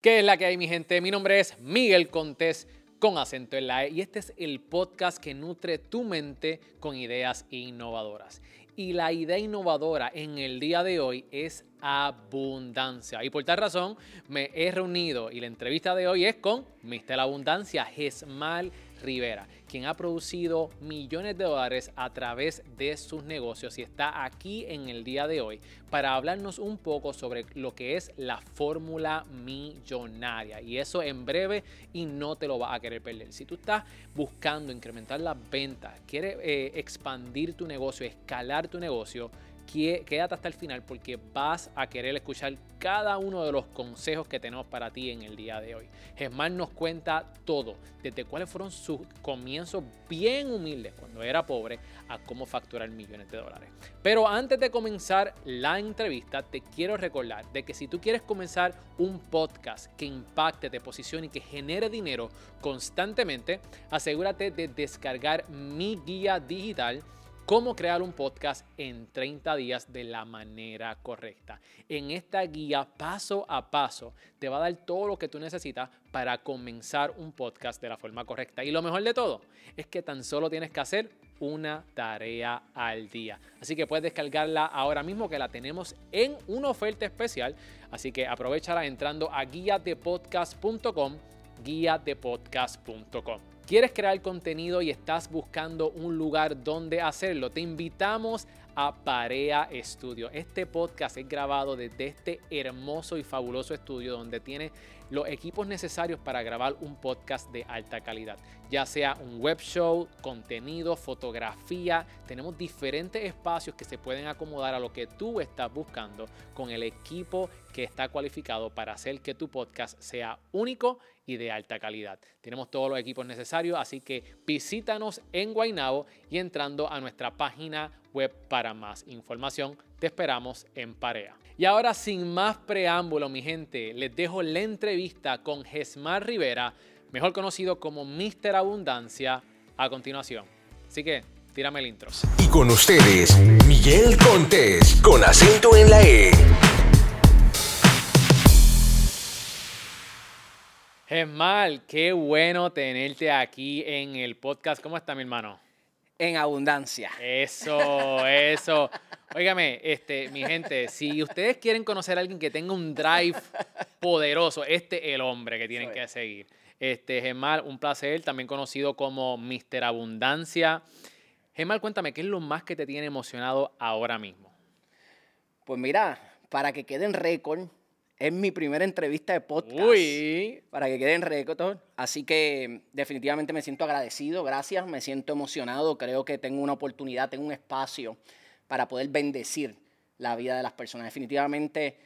¿Qué es la que hay, mi gente? Mi nombre es Miguel Contés con acento en la E y este es el podcast que nutre tu mente con ideas innovadoras. Y la idea innovadora en el día de hoy es abundancia. Y por tal razón me he reunido y la entrevista de hoy es con Mr. Abundancia, Gesmal Rivera, quien ha producido millones de dólares a través de sus negocios y está aquí en el día de hoy para hablarnos un poco sobre lo que es la fórmula millonaria. Y eso en breve y no te lo vas a querer perder. Si tú estás buscando incrementar las ventas, quieres eh, expandir tu negocio, escalar tu negocio, quédate hasta el final porque vas a querer escuchar cada uno de los consejos que tenemos para ti en el día de hoy. Germán nos cuenta todo, desde cuáles fueron sus comienzos bien humildes cuando era pobre a cómo facturar millones de dólares. Pero antes de comenzar la entrevista, te quiero recordar de que si tú quieres comenzar un podcast que impacte, te posicione y que genere dinero constantemente, asegúrate de descargar mi guía digital cómo crear un podcast en 30 días de la manera correcta. En esta guía paso a paso te va a dar todo lo que tú necesitas para comenzar un podcast de la forma correcta. Y lo mejor de todo es que tan solo tienes que hacer una tarea al día. Así que puedes descargarla ahora mismo que la tenemos en una oferta especial. Así que aprovechala entrando a guiadepodcast.com, guiadepodcast.com. ¿Quieres crear contenido y estás buscando un lugar donde hacerlo? Te invitamos a Parea Studio. Este podcast es grabado desde este hermoso y fabuloso estudio donde tiene los equipos necesarios para grabar un podcast de alta calidad, ya sea un web show, contenido, fotografía. Tenemos diferentes espacios que se pueden acomodar a lo que tú estás buscando con el equipo que está cualificado para hacer que tu podcast sea único y de alta calidad. Tenemos todos los equipos necesarios, así que visítanos en Guaynabo y entrando a nuestra página web para más información. Te esperamos en Parea. Y ahora sin más preámbulo, mi gente, les dejo la entrevista con Gesmar Rivera, mejor conocido como Mr. Abundancia, a continuación. Así que tírame el intro. Y con ustedes, Miguel Contés, con acento en la E. Gesmar, qué bueno tenerte aquí en el podcast. ¿Cómo está mi hermano? En abundancia. Eso, eso. Óigame, este, mi gente, si ustedes quieren conocer a alguien que tenga un drive poderoso, este es el hombre que tienen que seguir. Este, Gemal, un placer, también conocido como Mr. Abundancia. Gemal, cuéntame, ¿qué es lo más que te tiene emocionado ahora mismo? Pues mira, para que quede en récord, es mi primera entrevista de podcast. Uy. Para que quede en récord. Así que definitivamente me siento agradecido, gracias, me siento emocionado, creo que tengo una oportunidad, tengo un espacio para poder bendecir la vida de las personas. Definitivamente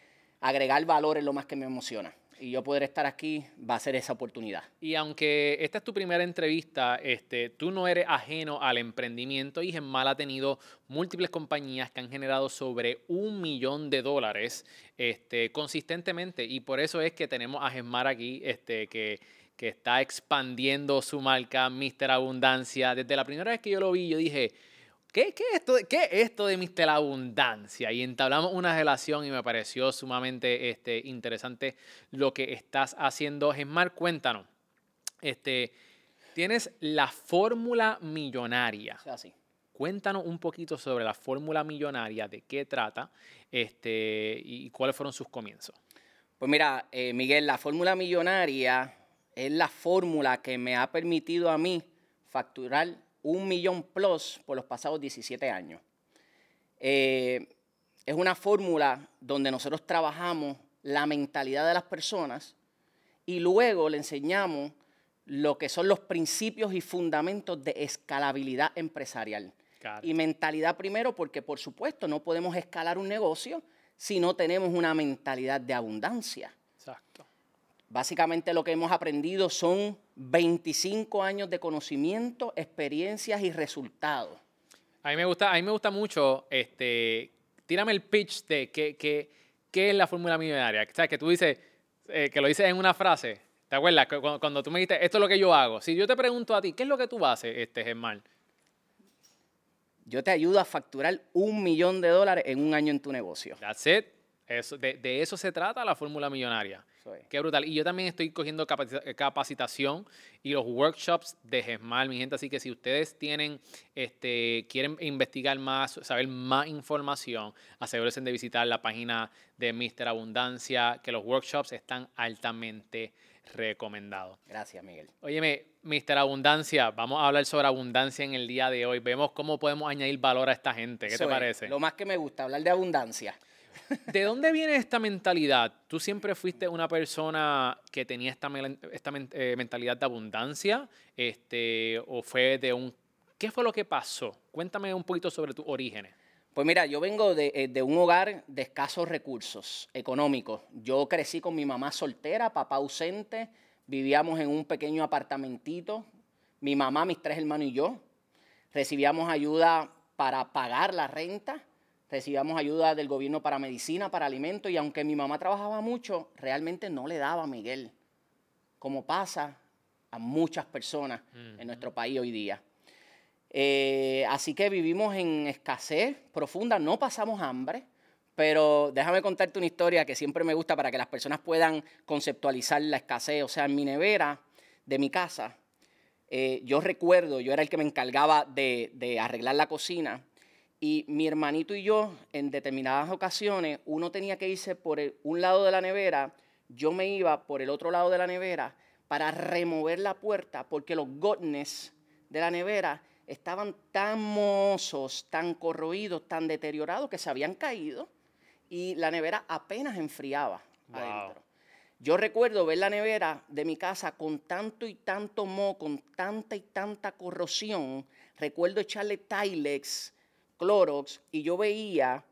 agregar valor es lo más que me emociona. Y yo poder estar aquí va a ser esa oportunidad. Y aunque esta es tu primera entrevista, este, tú no eres ajeno al emprendimiento y Gemmal ha tenido múltiples compañías que han generado sobre un millón de dólares este, consistentemente. Y por eso es que tenemos a Gemmal aquí, este, que, que está expandiendo su marca, Mr. Abundancia. Desde la primera vez que yo lo vi, yo dije, ¿Qué, qué, es esto, ¿Qué esto de Mr. Abundancia? Y entablamos una relación y me pareció sumamente este, interesante lo que estás haciendo. Gemar, cuéntanos. Este, tienes la fórmula millonaria. Así. Cuéntanos un poquito sobre la fórmula millonaria, de qué trata este, y cuáles fueron sus comienzos. Pues mira, eh, Miguel, la fórmula millonaria es la fórmula que me ha permitido a mí facturar un millón plus por los pasados 17 años. Eh, es una fórmula donde nosotros trabajamos la mentalidad de las personas y luego le enseñamos lo que son los principios y fundamentos de escalabilidad empresarial. Y mentalidad primero porque por supuesto no podemos escalar un negocio si no tenemos una mentalidad de abundancia. Exacto. Básicamente lo que hemos aprendido son 25 años de conocimiento, experiencias y resultados. A mí me gusta, a mí me gusta mucho, este, tírame el pitch de qué, qué, qué es la fórmula millonaria. O sea, que tú dices, eh, que lo dices en una frase. ¿Te acuerdas? Cuando, cuando, tú me dijiste, esto es lo que yo hago. Si yo te pregunto a ti, ¿qué es lo que tú haces, este, Germán? Yo te ayudo a facturar un millón de dólares en un año en tu negocio. That's it. Eso, de, de eso se trata la fórmula millonaria. Qué brutal. Y yo también estoy cogiendo eh, capacitación y los workshops de GESMAL, mi gente. Así que si ustedes tienen, este, quieren investigar más, saber más información, asegúrense de visitar la página de Mr. Abundancia, que los workshops están altamente recomendados. Gracias, Miguel. Óyeme, Mr. Abundancia, vamos a hablar sobre abundancia en el día de hoy. Vemos cómo podemos añadir valor a esta gente. ¿Qué te parece? Lo más que me gusta, hablar de abundancia. ¿De dónde viene esta mentalidad? ¿Tú siempre fuiste una persona que tenía esta, eh, mentalidad de abundancia? Este, ¿O fue de un... ¿Qué fue lo que pasó? Cuéntame un poquito sobre tus orígenes. Pues mira, yo vengo de, eh, de un hogar de escasos recursos económicos. Yo crecí con mi mamá soltera, papá ausente, vivíamos en un pequeño apartamentito, mi mamá, mis tres hermanos y yo. Recibíamos ayuda para pagar la renta, recibíamos ayuda del gobierno para medicina, para alimentos, y aunque mi mamá trabajaba mucho, realmente no le daba a Miguel, como pasa a muchas personas en nuestro país hoy día. Eh, así que vivimos en escasez profunda, no pasamos hambre, pero déjame contarte una historia que siempre me gusta para que las personas puedan conceptualizar la escasez. O sea, en mi nevera de mi casa, eh, yo recuerdo, yo era el que me encargaba de, de arreglar la cocina y mi hermanito y yo, en determinadas ocasiones, uno tenía que irse por el- un lado de la nevera, yo me iba por el otro lado de la nevera para remover la puerta porque los godnes de la nevera estaban tan mozos, tan corroídos, tan deteriorados que se habían caído y la nevera apenas enfriaba Wow. adentro. Yo recuerdo ver la nevera de mi casa con tanto y tanto moho, con tanta y tanta corrosión. Recuerdo echarle Tilex, Clorox, y yo veía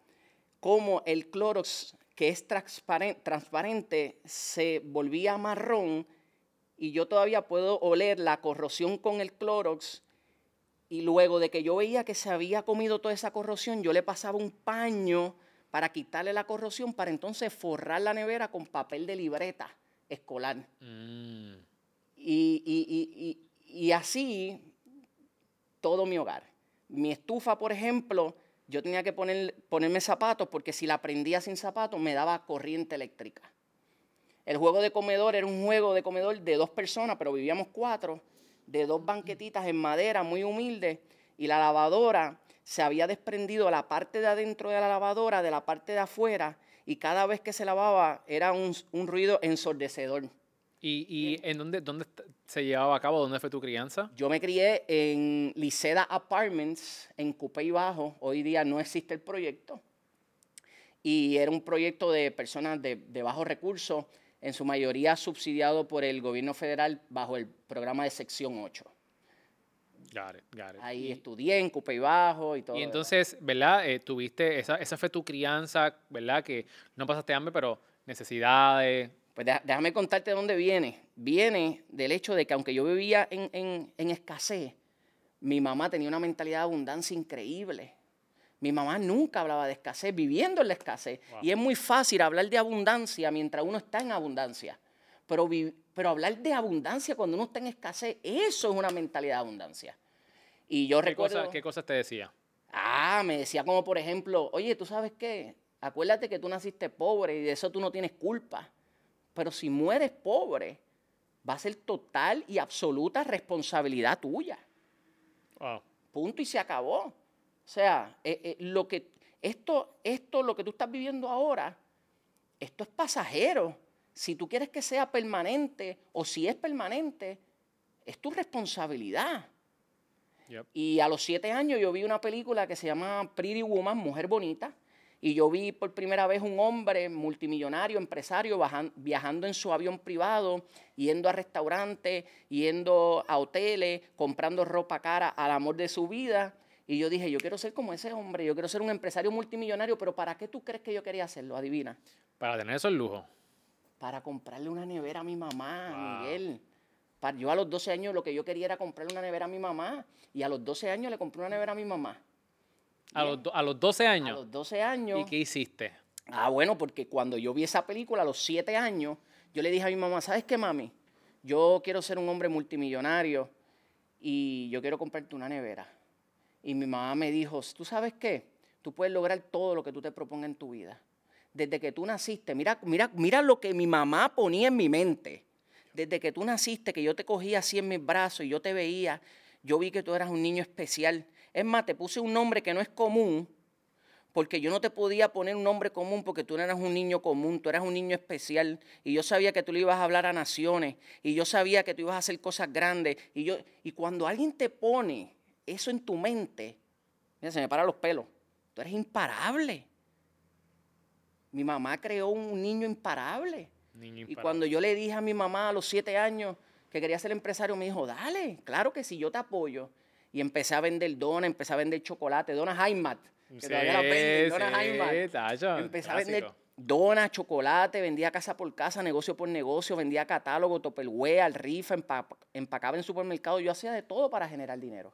cómo el Clorox, que es transparen- transparente, se volvía marrón y yo todavía puedo oler la corrosión con el Clorox. Y luego de que yo veía que se había comido toda esa corrosión, yo le pasaba un paño para quitarle la corrosión, para entonces forrar la nevera con papel de libreta escolar. Mm, Y, y- y- y- y así todo mi hogar. Mi estufa, por ejemplo, yo tenía que poner, ponerme zapatos porque si la prendía sin zapatos me daba corriente eléctrica. El juego de comedor era un juego de comedor de dos personas, pero vivíamos cuatro, de dos banquetitas en madera muy humildes y la lavadora se había desprendido la parte de adentro de la lavadora de la parte de afuera y cada vez que se lavaba era un, un ruido ensordecedor. ¿Y, y en dónde, dónde se llevaba a cabo? ¿Dónde fue tu crianza? Yo me crié en Liceda Apartments, en Cupey Bajo. Hoy día no existe el proyecto. Y era un proyecto de personas de, de bajos recursos, en su mayoría subsidiado por el gobierno federal bajo el programa de sección 8. Got it, got it. Ahí Y- estudié en Cupey Bajo y todo. Y entonces, ¿verdad? Eh, tuviste, esa, esa fue tu crianza, ¿verdad? Que no pasaste hambre, pero necesidades. Pues déjame contarte de dónde viene. Viene del hecho de que aunque yo vivía en, en- en escasez, mi mamá tenía una mentalidad de abundancia increíble. Mi mamá nunca hablaba de escasez, viviendo en la escasez. Wow. Y es muy fácil hablar de abundancia mientras uno está en abundancia. Pero, pero hablar de abundancia cuando uno está en escasez, eso es una mentalidad de abundancia. Y yo ¿Qué, recuerdo... cosa- ¿Qué cosas te decía? Ah, me decía como por ejemplo, oye, ¿tú sabes qué? Acuérdate que tú naciste pobre y de eso tú no tienes culpa. Pero si mueres pobre, va a ser total y absoluta responsabilidad tuya. Wow. Punto y se acabó. O sea, eh, eh, lo que, esto, esto, lo que tú estás viviendo ahora, esto es pasajero. Si tú quieres que sea permanente o si es permanente, es tu responsabilidad. Yep. Y a los siete años yo vi una película que se llama Pretty Woman, Mujer Bonita. Y yo vi por primera vez un hombre multimillonario, empresario, viajando en su avión privado, yendo a restaurantes, yendo a hoteles, comprando ropa cara al amor de su vida. Y yo dije, yo quiero ser como ese hombre, yo quiero ser un empresario multimillonario, pero ¿para qué tú crees que yo quería hacerlo? Adivina. Para tener esos lujos. Para comprarle una nevera a mi mamá, Wow. Miguel. Yo a los 12 años lo que yo quería era comprarle una nevera a mi mamá. Y a los 12 años le compré una nevera a mi mamá. A los, a los 12 A años. los 12 años. ¿Y qué hiciste? Ah, bueno, porque cuando yo vi esa película a los 7 años, yo le dije a mi mamá, ¿sabes qué, mami? Yo quiero ser un hombre multimillonario y yo quiero comprarte una nevera. Y mi mamá me dijo, ¿tú sabes qué? Tú puedes lograr todo lo que tú te propongas en tu vida. desde que tú naciste, mira, mira, mira lo que mi mamá ponía en mi mente. Desde que tú naciste, que yo te cogía así en mis brazos y yo te veía, yo vi que tú eras un niño especial. Es más, te puse un nombre que no es común, porque yo no te podía poner un nombre común porque tú no eras un niño común, tú eras un niño especial y yo sabía que tú le ibas a hablar a naciones y yo sabía que tú ibas a hacer cosas grandes y yo y cuando alguien te pone eso en tu mente, mira, se me paran los pelos. Tú eres imparable. Mi mamá creó un niño imparable. Y cuando yo le dije a mi mamá a los siete años que quería ser empresario, me dijo, dale, claro que sí, yo te apoyo. Y empecé a vender donas, empecé a vender chocolate, donas Heimat, que todavía las venden, donas Heimat. Empecé a vender donas, chocolate, vendía casa por casa, negocio por negocio, vendía catálogo, topperware, rifa, empacaba en supermercado. Yo hacía de todo para generar dinero.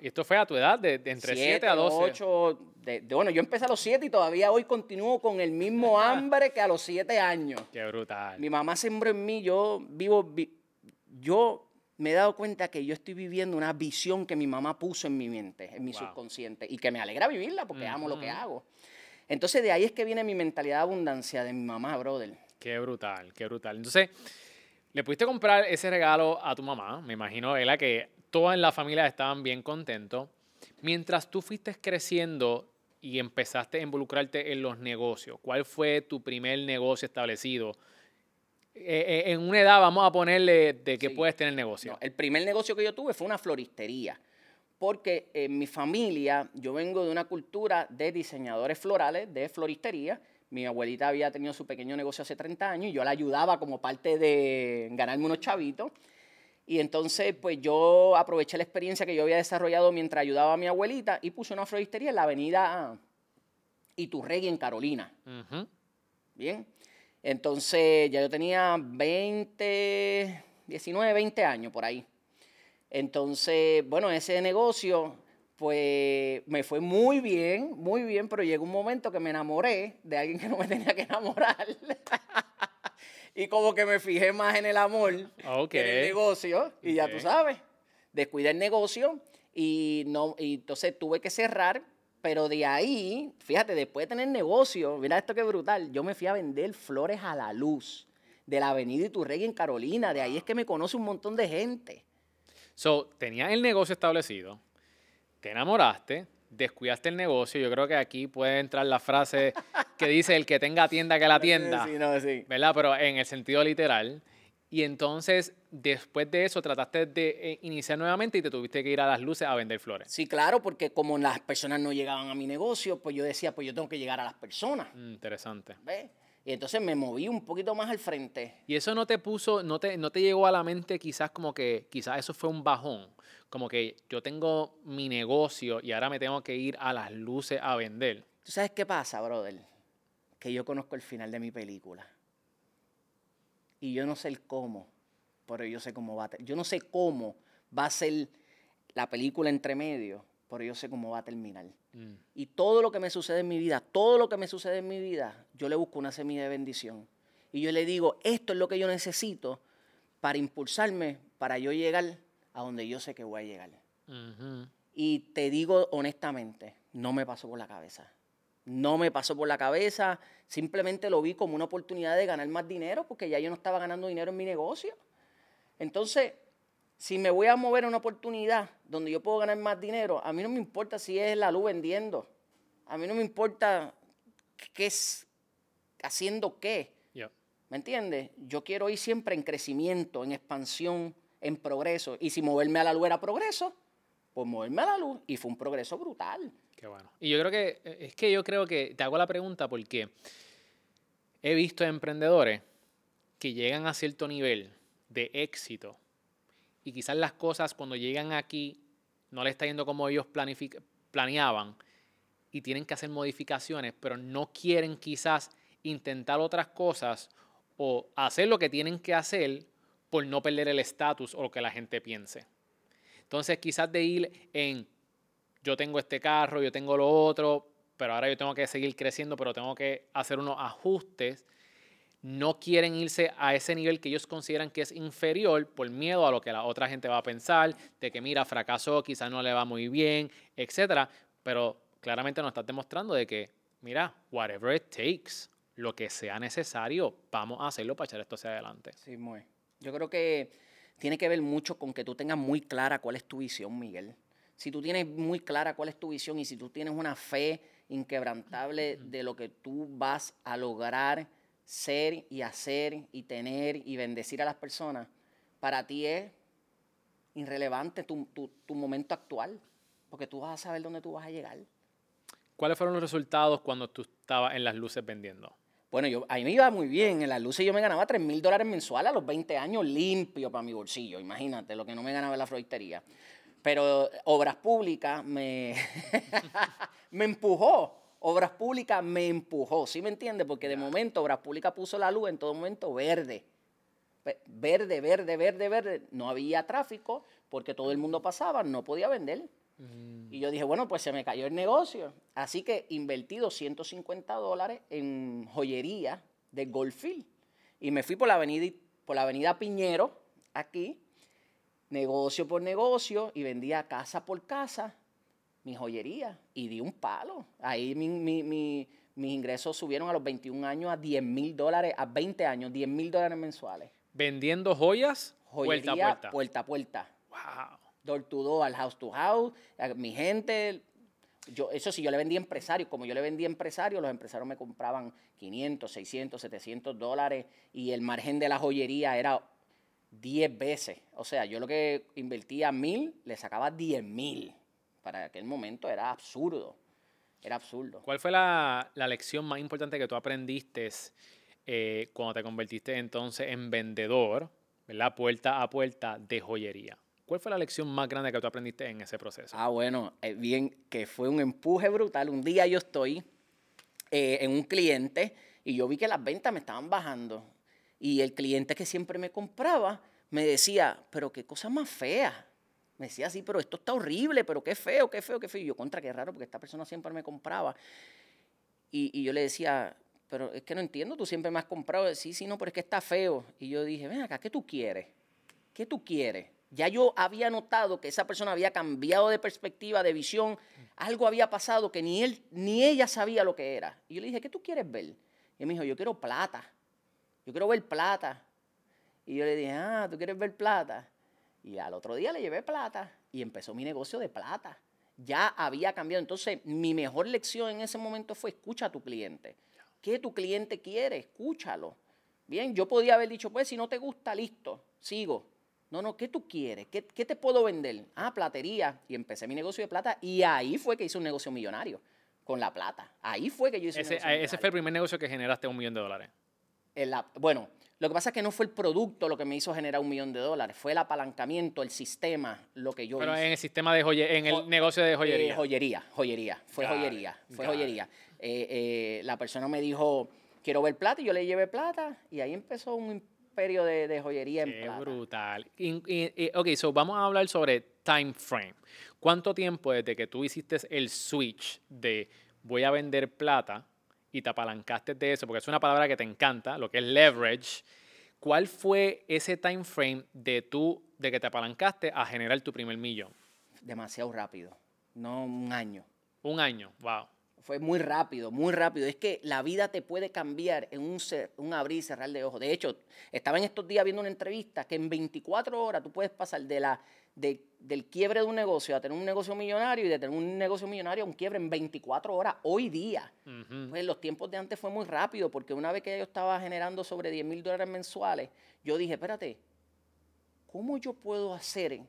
Y esto fue a tu edad, de, entre 7 a 12. 8, de, bueno, yo empecé a los 7 y todavía hoy continúo con el mismo hambre que a los 7 años. Qué brutal. Mi mamá sembró en mí, yo vivo, yo me he dado cuenta que yo estoy viviendo una visión que mi mamá puso en mi mente, en mi subconsciente, y que me alegra vivirla porque amo lo que hago. Entonces de ahí es que viene mi mentalidad de abundancia de mi mamá, brother. Qué brutal, qué brutal. Entonces, le pudiste comprar ese regalo a tu mamá, me imagino, ella que toda en la familia estaban bien contentos. Mientras tú fuiste creciendo y empezaste a involucrarte en los negocios, ¿cuál fue tu primer negocio establecido? Eh, eh, en una edad vamos a ponerle de que puedes tener negocio. el primer negocio que yo tuve fue una floristería, porque en mi familia yo vengo de una cultura de diseñadores florales, de floristería. Mi abuelita había tenido su pequeño negocio hace 30 años y yo la ayudaba como parte de ganarme unos chavitos. Y entonces, pues yo aproveché la experiencia que yo había desarrollado mientras ayudaba a mi abuelita y puse una floristería en la avenida Iturregui, en Carolina. Bien. Entonces, ya yo tenía 20, 19, 20 años por ahí. Entonces, bueno, ese negocio, pues me fue muy bien, muy bien, pero llegó un momento que me enamoré de alguien que no me tenía que enamorar. y como que me fijé más en el amor que en el negocio. Y ya tú sabes, descuidé el negocio y, no, y entonces tuve que cerrar. Pero de ahí, fíjate, después de tener negocio, mira esto que brutal, yo me fui a vender flores a la luz de la avenida Iturregui en Carolina. De ahí es que me conoce un montón de gente. So, tenías el negocio establecido, te enamoraste, descuidaste el negocio. Yo creo que aquí puede entrar la frase que dice el que tenga tienda que la tienda. Sí, no, sí. ¿Verdad? Pero en el sentido literal. Y entonces, después de eso, trataste de eh, iniciar nuevamente y te tuviste que ir a las luces a vender flores. Sí, claro, porque como las personas no llegaban a mi negocio, pues yo decía, pues yo tengo que llegar a las personas. Mm, interesante. ¿Ves? Y entonces me moví un poquito más al frente. ¿Y eso no te puso, no te, no te llegó a la mente quizás como que, quizás eso fue un bajón? Como que yo tengo mi negocio y ahora me tengo que ir a las luces a vender. ¿Tú sabes qué pasa, brother? Que yo conozco el final de mi película. Y yo no sé el cómo, pero yo sé cómo va a... Yo no sé cómo va a ser la película entre medio, pero yo sé cómo va a terminar. Mm. Y todo lo que me sucede en mi vida, todo lo que me sucede en mi vida, yo le busco una semilla de bendición. Y yo le digo, esto es lo que yo necesito para impulsarme, para yo llegar a donde yo sé que voy a llegar. Y te digo honestamente, no me pasó por la cabeza. No me pasó por la cabeza, simplemente lo vi como una oportunidad de ganar más dinero, porque ya yo no estaba ganando dinero en mi negocio. Entonces, si me voy a mover a una oportunidad donde yo puedo ganar más dinero, a mí no me importa si es la luz vendiendo. A mí no me importa qué es haciendo qué. ¿Me entiendes? Yo quiero ir siempre en crecimiento, en expansión, en progreso. Y si moverme a la luz era progreso, pues moverme a la luz. Y fue un progreso brutal. Y yo creo que, es que yo creo que, te hago la pregunta porque he visto emprendedores que llegan a cierto nivel de éxito y quizás las cosas cuando llegan aquí no le está yendo como ellos planeaban y tienen que hacer modificaciones, pero no quieren quizás intentar otras cosas o hacer lo que tienen que hacer por no perder el estatus o lo que la gente piense. Entonces quizás de ir en yo tengo este carro, yo tengo lo otro, pero ahora yo tengo que seguir creciendo, pero tengo que hacer unos ajustes no quieren irse a ese nivel que ellos consideran que es inferior por miedo a lo que la otra gente va a pensar, de que mira, fracasó, quizás no le va muy bien, etc. Pero claramente nos estás demostrando de que, mira, whatever it takes, lo que sea necesario, vamos a hacerlo para echar esto hacia adelante. Sí, muy. Yo creo que tiene que ver mucho con que tú tengas muy clara cuál es tu visión, Miguel. Si tú tienes muy clara cuál es tu visión y si tú tienes una fe inquebrantable de lo que tú vas a lograr ser y hacer y tener y bendecir a las personas, para ti es irrelevante tu, tu, tu momento actual, porque tú vas a saber dónde tú vas a llegar. ¿Cuáles fueron los resultados cuando tú estabas en las luces vendiendo? Bueno, yo, a mí me iba muy bien. En las luces yo me ganaba 3 mil dólares mensuales a los 20 años limpio para mi bolsillo. Imagínate lo que no me ganaba en la floristería. Pero Obras Públicas me, me empujó. Obras Públicas me empujó, ¿sí me entiendes? Porque de momento Obras Públicas puso la luz en todo momento verde. Verde, verde, verde, verde. No había tráfico porque todo el mundo pasaba, no podía vender. Y yo dije, bueno, pues se me cayó el negocio. Así que invertí 250 dólares en joyería de Goldfield. Y me fui por la avenida, por la avenida Piñero, aquí, negocio por negocio, y vendía casa por casa mi joyería. Y di un palo. Ahí mis ingresos subieron a los 21 años a 10 mil dólares, a 20 años, 10 mil dólares mensuales. ¿Vendiendo joyas? Joyería, puerta a puerta. Puerta a puerta. Wow door to door, al house to house, a mi gente. Yo, eso sí, yo le vendí a empresarios. Como yo le vendí a empresarios, los empresarios me compraban 500, 600, 700 dólares y el margen de la joyería era 10 veces. O sea, yo lo que invertía mil, le sacaba 10 mil. Para aquel momento era absurdo. Era absurdo. ¿Cuál fue la, la lección más importante que tú aprendiste eh, cuando te convertiste entonces en vendedor, ¿verdad? Puerta a puerta de joyería. ¿Cuál fue la lección más grande que tú aprendiste en ese proceso? Ah, bueno, eh, bien, que fue un empuje brutal. Un día yo estoy eh, en un cliente y yo vi que las ventas me estaban bajando. Y el cliente que siempre me compraba me decía, pero qué cosa más fea. Me decía así, pero esto está horrible, pero qué feo, qué feo, qué feo. Y yo, contra, qué raro, porque esta persona siempre me compraba. Y, y yo le decía, pero es que no entiendo, tú siempre me has comprado. Sí, sí, no, pero es que está feo. Y yo dije, ven acá, ¿qué tú quieres? ¿Qué tú quieres? Ya yo había notado que esa persona había cambiado de perspectiva, de visión. Algo había pasado que ni él ni ella sabía lo que era. Y yo le dije, ¿qué tú quieres ver? Y él me dijo, yo quiero plata. Yo quiero ver plata. Y yo le dije, ah, ¿tú quieres ver plata? Y al otro día le llevé plata y empezó mi negocio de plata. Ya había cambiado. Entonces, mi mejor lección en ese momento fue escucha a tu cliente. ¿Qué tu cliente quiere? Escúchalo. Bien, yo podía haber dicho, pues si no te gusta, listo, sigo. No, no, ¿qué tú quieres? ¿Qué, te puedo vender? Ah, platería. Y empecé mi negocio de plata y ahí fue que hice un negocio millonario con la plata. Ahí fue que yo hice ese, un negocio Ese fue el primer negocio que generaste un millón de dólares. Bueno, lo que pasa es que no fue el producto lo que me hizo generar un millón de dólares, fue el apalancamiento, el sistema, lo que yo Pero en el sistema de joyería, en el negocio de joyería. Eh, joyería, joyería, fue joyería, fue joyería. Eh, eh, la persona me dijo, quiero ver plata, y yo le llevé plata, y ahí empezó un imperio de, joyería en Qué brutal. ok, so vamos a hablar sobre time frame. ¿Cuánto tiempo desde que tú hiciste el switch de voy a vender plata y te apalancaste de eso, porque es una palabra que te encanta, lo que es leverage. ¿Cuál fue ese time frame de tú, de que te apalancaste a generar tu primer millón? Demasiado rápido, no un año. Un año, wow. Fue muy rápido, muy rápido. Es que la vida te puede cambiar en un, un abrir y cerrar de ojos. De hecho, estaba en estos días viendo una entrevista que en 24 horas tú puedes pasar de la, del quiebre de un negocio a tener un negocio millonario y de tener un negocio millonario a un quiebre en 24 horas hoy día. Pues los tiempos de antes fue muy rápido porque una vez que yo estaba generando sobre 10 mil dólares mensuales, yo dije, espérate, ¿cómo yo puedo hacer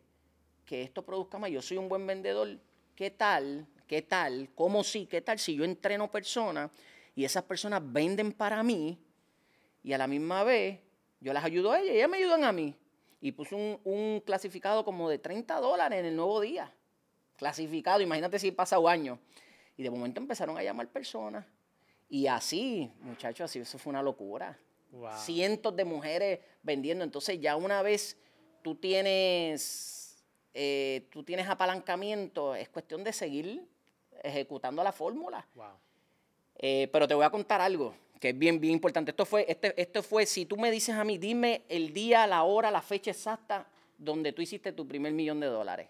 que esto produzca más? Yo soy un buen vendedor. ¿Qué tal ¿Qué tal? ¿Cómo sí? ¿Qué tal si yo entreno personas y esas personas venden para mí y a la misma vez yo las ayudo a ellas y ellas me ayudan a mí? Y puse un, clasificado como de 30 dólares en el nuevo día. Clasificado, imagínate si pasa un año. Y de momento empezaron a llamar personas. Y así, muchachos, así eso fue una locura. Cientos de mujeres vendiendo. Entonces ya una vez tú tienes, eh, tú tienes apalancamiento, es cuestión de seguir ejecutando la fórmula. Eh, pero te voy a contar algo que es bien, bien importante. Esto fue, este, esto fue, si tú me dices a mí, dime el día, la hora, la fecha exacta donde tú hiciste tu primer millón de dólares.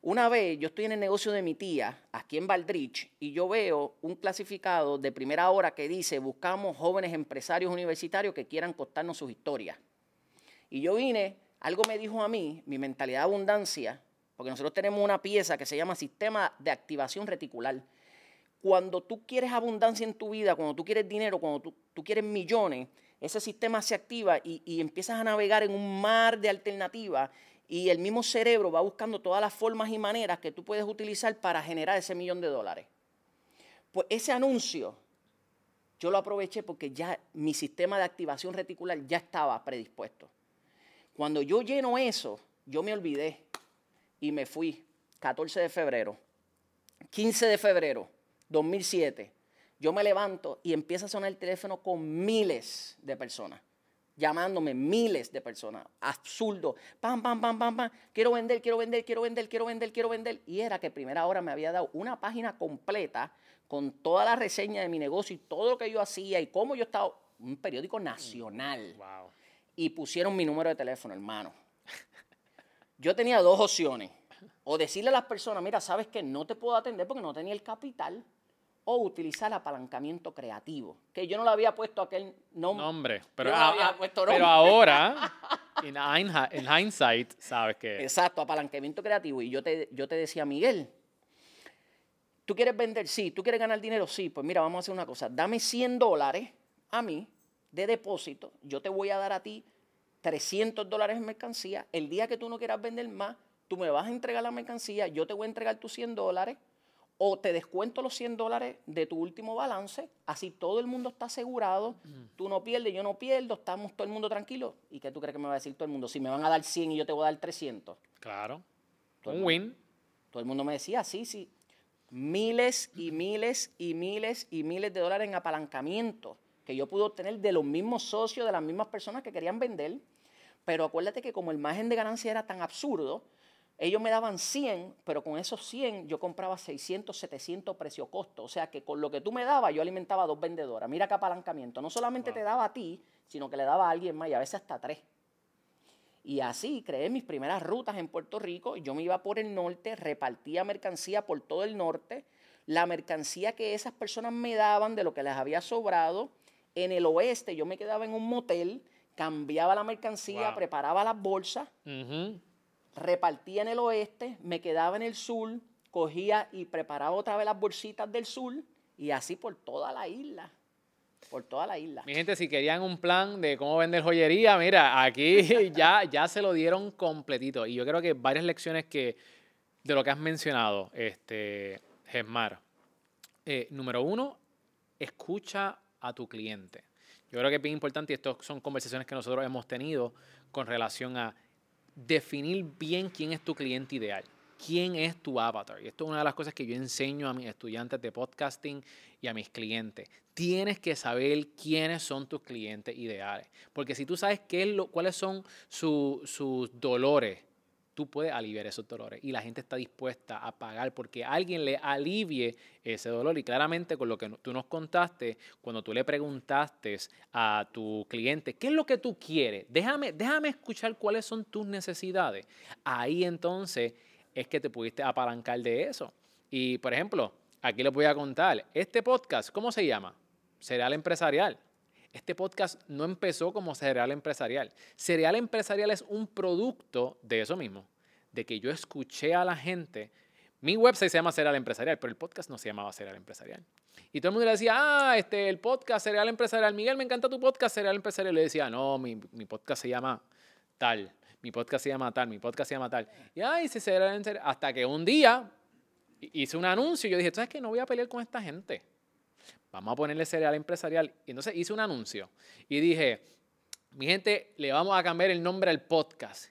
Una vez yo estoy en el negocio de mi tía, aquí en Valdrich, y yo veo un clasificado de primera hora que dice, buscamos jóvenes empresarios universitarios que quieran contarnos sus historias. Y yo vine, algo me dijo a mí, mi mentalidad de abundancia, porque nosotros tenemos una pieza que se llama sistema de activación reticular. Cuando tú quieres abundancia en tu vida, cuando tú quieres dinero, cuando tú, quieres millones, ese sistema se activa y, y empiezas a navegar en un mar de alternativas y el mismo cerebro va buscando todas las formas y maneras que tú puedes utilizar para generar ese millón de dólares. Pues ese anuncio yo lo aproveché porque ya mi sistema de activación reticular ya estaba predispuesto. Cuando yo lleno eso, yo me olvidé y me fui 14 de febrero, 15 de febrero 2007. Yo me levanto y empieza a sonar el teléfono con miles de personas llamándome miles de personas. Absurdo. Pam, pam, pam, pam, pam. Quiero vender, quiero vender, quiero vender, quiero vender, quiero vender. Y era que primera hora me había dado una página completa con toda la reseña de mi negocio y todo lo que yo hacía y cómo yo estaba. Un periódico nacional. Wow. Y pusieron mi número de teléfono, hermano. Yo tenía dos opciones. O decirle a las personas, mira, sabes que no te puedo atender porque no tenía el capital o utilizar apalancamiento creativo, que yo no le había puesto aquel nombre. pero, pero ahora, en, hindsight, sabes que... Exacto, apalancamiento creativo. Y yo te, yo te decía, Miguel, ¿tú quieres vender? Sí. ¿Tú quieres ganar dinero? Sí. Pues mira, vamos a hacer una cosa. Dame 100 dólares a mí de depósito. Yo te voy a dar a ti 300 dólares en mercancía. El día que tú no quieras vender más, tú me vas a entregar la mercancía, yo te voy a entregar tus 100 dólares o te descuento los 100 dólares de tu último balance, así todo el mundo está asegurado, tú no pierdes, yo no pierdo, estamos todo el mundo tranquilo. ¿Y qué tú crees que me va a decir todo el mundo? Si me van a dar 100 y yo te voy a dar 300. Claro. Un win. Todo el mundo me decía, sí, sí. Miles y miles y miles y miles de dólares en apalancamiento que yo pude obtener de los mismos socios, de las mismas personas que querían vender. Pero acuérdate que como el margen de ganancia era tan absurdo, ellos me daban 100, pero con esos 100 yo compraba 600, 700 precio-costo. O sea que con lo que tú me dabas, yo alimentaba a dos vendedoras. Mira qué apalancamiento. No solamente te daba a ti, sino que le daba a alguien más y a veces hasta tres. Y así creé mis primeras rutas en Puerto Rico. Yo me iba por el norte, repartía mercancía por todo el norte. La mercancía que esas personas me daban de lo que les había sobrado. En el oeste yo me quedaba en un motel, cambiaba la mercancía, preparaba las bolsas repartía en el oeste, me quedaba en el sur, cogía y preparaba otra vez las bolsitas del sur y así por toda la isla. Por toda la isla. Mi gente, si querían un plan de cómo vender joyería, mira, aquí ya, ya se lo dieron completito. Y yo creo que varias lecciones que de lo que has mencionado, este, Gesmar. Eh, número uno, escucha a tu cliente. Yo creo que es bien importante y estas son conversaciones que nosotros hemos tenido con relación a definir bien quién es tu cliente ideal, quién es tu avatar. Y esto es una de las cosas que yo enseño a mis estudiantes de podcasting y a mis clientes. Tienes que saber quiénes son tus clientes ideales. Porque si tú sabes qué es lo, cuáles son sus dolores, tú puedes aliviar esos dolores y la gente está dispuesta a pagar porque alguien le alivie ese dolor. Y claramente con lo que tú nos contaste, cuando tú le preguntaste a tu cliente, ¿qué es lo que tú quieres? Déjame, déjame escuchar cuáles son tus necesidades. Ahí entonces es que te pudiste apalancar de eso. Y por ejemplo, aquí les voy a contar, este podcast, ¿cómo se llama? Cereal Empresarial. Este podcast no empezó como Cereal Empresarial. Cereal Empresarial es un producto de eso mismo, de que yo escuché a la gente. Mi website se llama Cereal Empresarial, pero el podcast no se llamaba Cereal Empresarial. Y todo el mundo le decía, ah, este, el podcast Cereal Empresarial. Miguel, me encanta tu podcast Cereal Empresarial. le decía, no, mi, mi podcast se llama tal, mi podcast se llama tal, mi podcast se llama tal. Y ay, se Cereal Empresarial. Hasta que un día hice un anuncio y yo dije, ¿sabes qué? No voy a pelear con esta gente vamos a ponerle cereal empresarial. Y entonces hice un anuncio y dije, mi gente, le vamos a cambiar el nombre al podcast.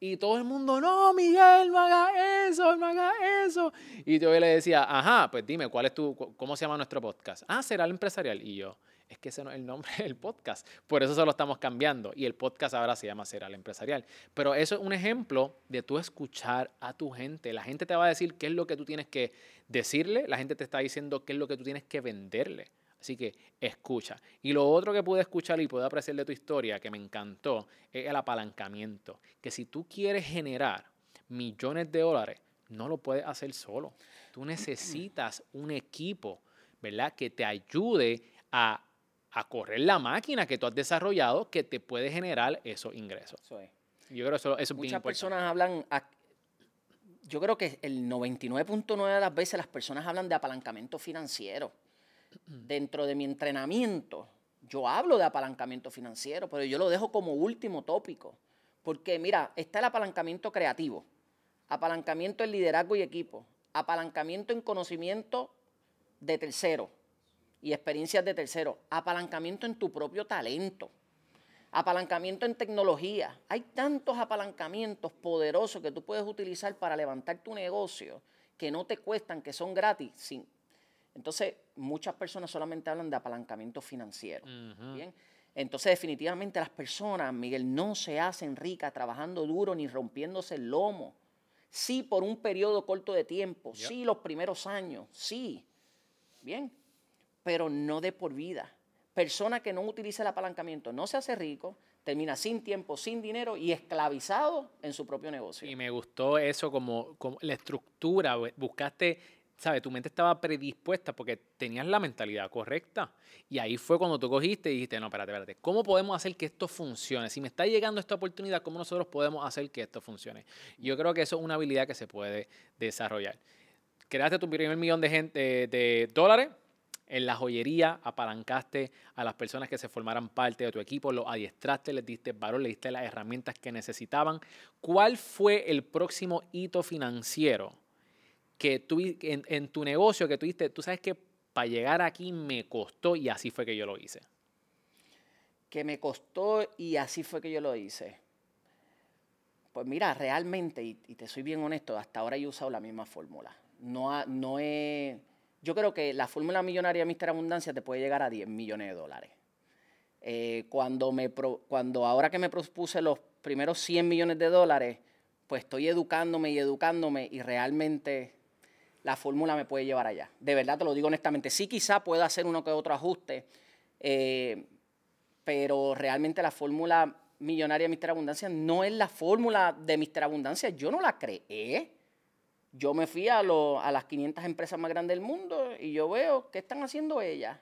Y todo el mundo, no, Miguel, no haga eso, no haga eso. Y yo le decía, ajá, pues dime, ¿cuál es tu, cómo se llama nuestro podcast? Ah, Cereal Empresarial. Y yo, es que ese no es el nombre del podcast. Por eso se lo estamos cambiando. Y el podcast ahora se llama Cereal Empresarial. Pero eso es un ejemplo de tú escuchar a tu gente. La gente te va a decir qué es lo que tú tienes que decirle. La gente te está diciendo qué es lo que tú tienes que venderle. Así que escucha. Y lo otro que pude escuchar y pude apreciar de tu historia, que me encantó, es el apalancamiento. Que si tú quieres generar millones de dólares, no lo puedes hacer solo. Tú necesitas un equipo, ¿verdad? Que te ayude a, a correr la máquina que tú has desarrollado que te puede generar esos ingresos. Eso es. Yo creo que eso, eso es Muchas personas hablan, a- yo creo que el 99.9 de las veces las personas hablan de apalancamiento financiero. Dentro de mi entrenamiento, yo hablo de apalancamiento financiero, pero yo lo dejo como último tópico. Porque mira, está el apalancamiento creativo, apalancamiento en liderazgo y equipo, apalancamiento en conocimiento de tercero y experiencias de tercero, apalancamiento en tu propio talento apalancamiento en tecnología. Hay tantos apalancamientos poderosos que tú puedes utilizar para levantar tu negocio que no te cuestan, que son gratis. sin- Entonces, muchas personas solamente hablan de apalancamiento financiero. ¿bien? Entonces, definitivamente las personas, Miguel, no se hacen ricas trabajando duro ni rompiéndose el lomo. Sí, por un periodo corto de tiempo. Sí, los primeros años. Sí. Bien. Pero no de por vida. Persona que no utiliza el apalancamiento no se hace rico, termina sin tiempo, sin dinero y esclavizado en su propio negocio. Y me gustó eso como, como la estructura, bu- buscaste, ¿sabes? Tu mente estaba predispuesta porque tenías la mentalidad correcta. Y ahí fue cuando tú cogiste y dijiste, no, espérate, espérate, ¿cómo podemos hacer que esto funcione? Si me está llegando esta oportunidad, ¿cómo nosotros podemos hacer que esto funcione? Yo creo que eso es una habilidad que se puede desarrollar. Creaste tu primer millón de, gente, de dólares, en la joyería apalancaste a las personas que se formaran parte de tu equipo, los adiestraste, les diste valor, les diste las herramientas que necesitaban. ¿Cuál fue el próximo hito financiero que tú en, tu negocio que tú diste, tú sabes que para llegar aquí me costó y así fue que yo lo hice? que me costó y así fue que yo lo hice. Pues mira, realmente, y, te soy bien honesto, hasta ahora he usado la misma fórmula. No, no yo creo que la fórmula millonaria de Mr. Abundancia te puede llegar a 10 millones de dólares. Eh, cuando, me pro- cuando ahora que me propuse los primeros 100 millones de dólares, pues estoy educándome y educándome y realmente la fórmula me puede llevar allá. De verdad te lo digo honestamente. Sí, quizá pueda hacer uno que otro ajuste, eh, pero realmente la fórmula millonaria de Mr. Abundancia no es la fórmula de Mr. Abundancia. Yo no la creé. Yo me fui a, a las 500 empresas más grandes del mundo y yo veo qué están haciendo ellas.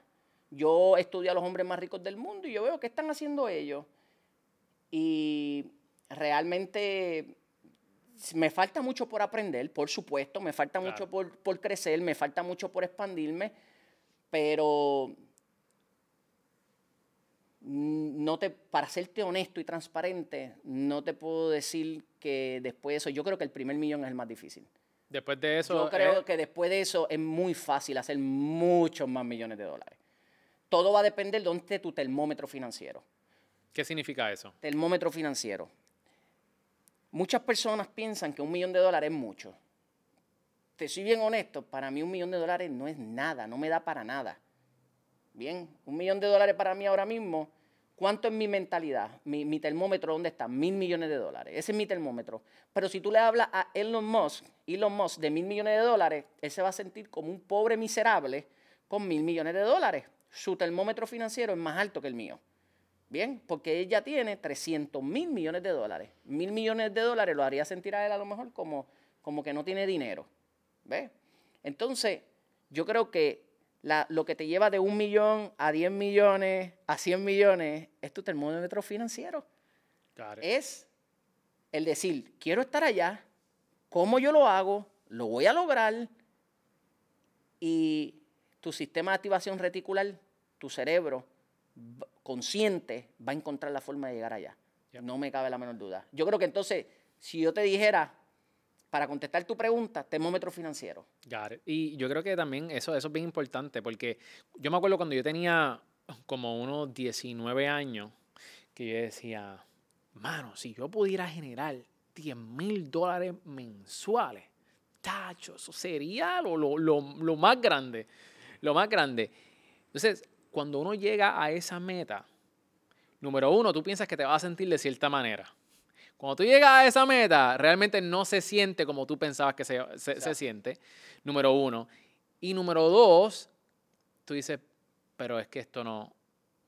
Yo estudio a los hombres más ricos del mundo y yo veo qué están haciendo ellos. Y realmente me falta mucho por aprender, por supuesto, me falta Claro. mucho por, por crecer, me falta mucho por expandirme, pero no te, para serte honesto y transparente, no te puedo decir que después de eso, yo creo que el primer millón es el más difícil. Después de eso, Yo creo que después de eso es muy fácil hacer muchos más millones de dólares. Todo va a depender de dónde esté tu termómetro financiero. ¿qué significa eso? Termómetro financiero. Muchas personas piensan que un millón de dólares es mucho. Te soy bien honesto, para mí un millón de dólares no es nada, no me da para nada. Bien, un millón de dólares para mí ahora mismo, ¿cuánto es mi mentalidad? Mi, mi termómetro, ¿dónde está? Mil millones de dólares. Ese es mi termómetro. Pero si tú le hablas a Elon Musk, Elon Musk de mil millones de dólares, él se va a sentir como un pobre miserable con mil millones de dólares. Su termómetro financiero es más alto que el mío. Bien, porque ella tiene 300 mil millones de dólares. Mil millones de dólares lo haría sentir a él a lo mejor como, como que no tiene dinero. ¿Ves? Entonces, yo creo que la- lo que te lleva de un millón a 10 millones a 100 millones es tu termómetro financiero. Es el decir, quiero estar allá, cómo yo lo hago, lo voy a lograr y tu sistema de activación reticular, tu cerebro consciente va a encontrar la forma de llegar allá. No me cabe la menor duda. Yo creo que entonces, si yo te dijera, para contestar tu pregunta, termómetro financiero. Got it. Y yo creo que también eso, eso es bien importante porque yo me acuerdo cuando yo tenía como unos 19 años que yo decía, mano, si yo pudiera generar 10 mil dólares mensuales, tacho, eso sería lo, lo- lo- lo más grande, lo más grande. Entonces, cuando uno llega a esa meta, número uno, tú piensas que te vas a sentir de cierta manera. Cuando tú llegas a esa meta, realmente no se siente como tú pensabas que se, se- siente, número uno. Y número dos, tú dices, pero es que esto no,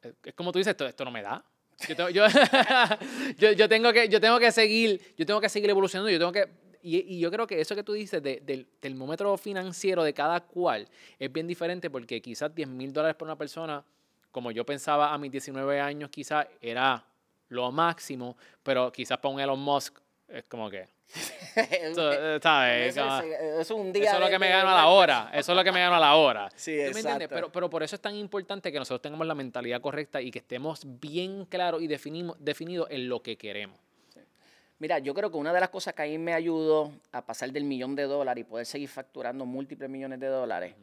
es- es como tú dices, esto, esto no me da. Yo tengo, yo, yo- yo tengo que, yo tengo que seguir, yo tengo que seguir evolucionando, yo tengo que y, y yo creo que eso que tú dices de- del termómetro financiero de cada cual es bien diferente porque quizás 10 mil dólares por una persona, como yo pensaba a mis 19 años, quizás era lo máximo, pero quizás para un Elon Musk es como que, eso, eh, ¿sabes? Eso eso es un día. eso es lo que me gano a la hora. Eso es lo que me gano a la hora. Sí, ¿Tú me entiendes? exacto. Pero, pero por eso es tan importante que nosotros tengamos la mentalidad correcta y que estemos bien claros y definimos, definidos en lo que queremos. Mira, yo creo que una de las cosas que a mí me ayudó a pasar del millón de dólares y poder seguir facturando múltiples millones de dólares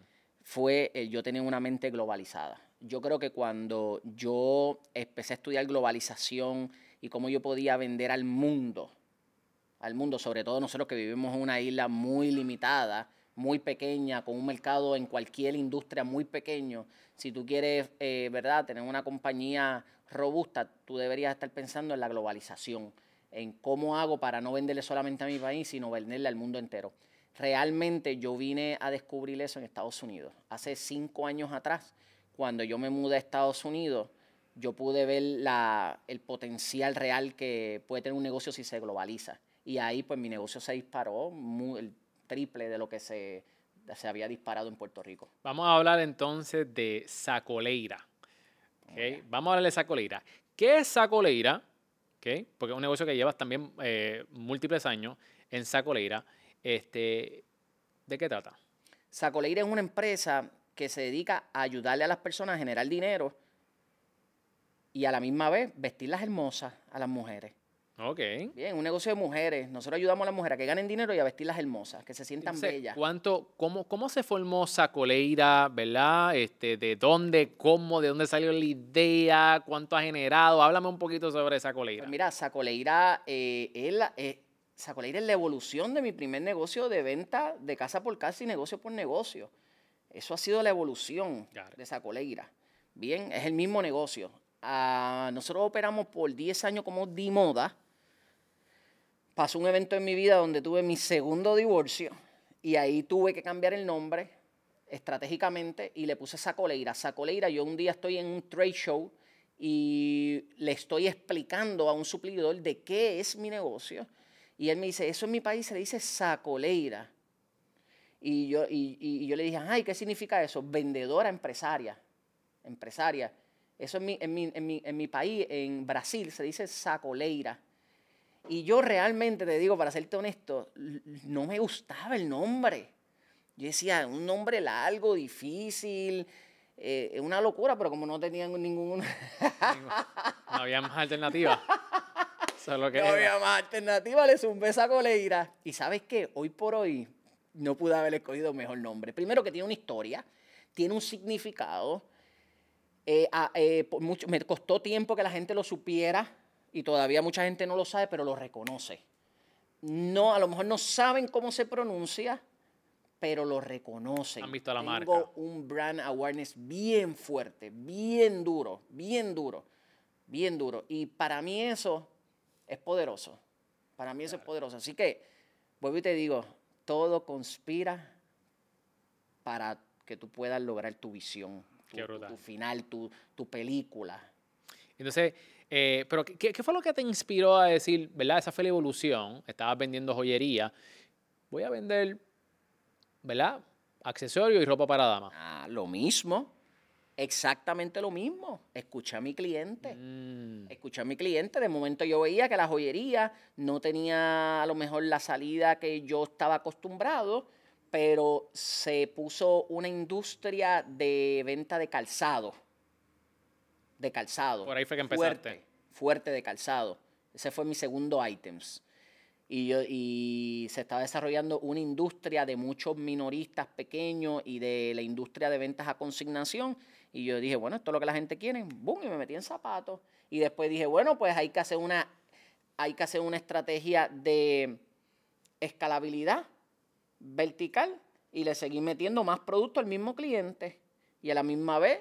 fue el yo tener una mente globalizada. Yo creo que cuando yo empecé a estudiar globalización y cómo yo podía vender al mundo, al mundo, sobre todo nosotros que vivimos en una isla muy limitada, muy pequeña, con un mercado en cualquier industria muy pequeño. Si tú quieres, eh, ¿verdad?, tener una compañía robusta, tú deberías estar pensando en la globalización, en cómo hago para no venderle solamente a mi país, sino venderle al mundo entero. Realmente yo vine a descubrir eso en Estados Unidos. Hace cinco años atrás, cuando yo me mudé a Estados Unidos, yo pude ver la- el potencial real que puede tener un negocio si se globaliza. Y ahí pues mi negocio se disparó el triple de lo que se, se había disparado en Puerto Rico. Vamos a hablar entonces de Sacoleira. Vamos a hablar de Sacoleira. ¿Qué es Sacoleira? ¿Ok? Porque es un negocio que llevas también eh, múltiples años en Sacoleira. Este, ¿De qué trata? Sacoleira es una empresa que se dedica a ayudarle a las personas a generar dinero y a la misma vez vestirlas hermosas a las mujeres. Ok. Bien, un negocio de mujeres. Nosotros ayudamos a las mujeres a que ganen dinero y a vestirlas hermosas, que se sientan Entonces, bellas. ¿cuánto, cómo, ¿Cómo se formó Sacoleira, verdad? Este, ¿De dónde, cómo, de dónde salió la idea? ¿Cuánto ha generado? Háblame un poquito sobre Sacoleira. Pues mira, Sacoleira, eh, es la, eh, Sacoleira es la evolución de mi primer negocio de venta de casa por casa y negocio por negocio. Eso ha sido la evolución de Sacoleira. Bien, es el mismo negocio. Ah, nosotros operamos por 10 años como Dimoda. Pasó un evento en mi vida donde tuve mi segundo divorcio y ahí tuve que cambiar el nombre estratégicamente y le puse Sacoleira. Sacoleira, yo un día estoy en un trade show y le estoy explicando a un suplidor de qué es mi negocio y él me dice, eso en mi país se le dice Sacoleira. Y yo, y, yo le dije, ay, ¿qué significa eso? Vendedora empresaria. Empresaria. Eso en mi, en mi, en mi, en mi país, en Brasil, se dice sacoleira. Y yo realmente, te digo, para serte honesto, no me gustaba el nombre. Yo decía, un nombre largo, difícil, eh, una locura, pero como no tenían ningún... No había más alternativa. Eso es lo que No era. había más alternativa, le zumbé sacoleira. Y ¿sabes qué? Hoy por hoy no pude haber escogido mejor nombre. Primero que tiene una historia, tiene un significado. eh, a- eh, mucho, me costó tiempo que la gente lo supiera y todavía mucha gente no lo sabe, pero lo reconoce. No, a lo mejor no saben cómo se pronuncia, pero lo reconocen. Han visto la Tengo marca. un brand awareness bien fuerte, bien duro, bien duro, bien duro. Y para mí eso es poderoso. Para mí eso es poderoso. Así que, vuelvo y te digo, todo conspira para que tú puedas lograr tu visión, tu, tu final, tu, tu película. Entonces, eh, pero ¿qué- ¿qué, qué fue lo que te inspiró a decir, verdad? Esa fue la evolución. Estabas vendiendo joyería. Voy a vender, ¿verdad? Accesorios y ropa para damas. Ah, lo mismo, exactamente lo mismo. Escuché a mi cliente. Mm, escuché a mi cliente, de momento yo veía que la joyería no tenía a lo mejor la salida que yo estaba acostumbrado, pero se puso una industria de venta de calzado. De calzado. Por ahí fue que Fuerte, empezaste. fuerte de calzado. Ese fue mi segundo items. Y, yo, y se estaba desarrollando una industria de muchos minoristas pequeños y de la industria de ventas a consignación. Y yo dije, bueno, esto es lo que la gente quiere. ¡Bum! Y me metí en zapatos. Y después dije, bueno, pues hay que hacer una, hay que hacer una estrategia de escalabilidad vertical y le seguí metiendo más producto al mismo cliente. Y a la misma vez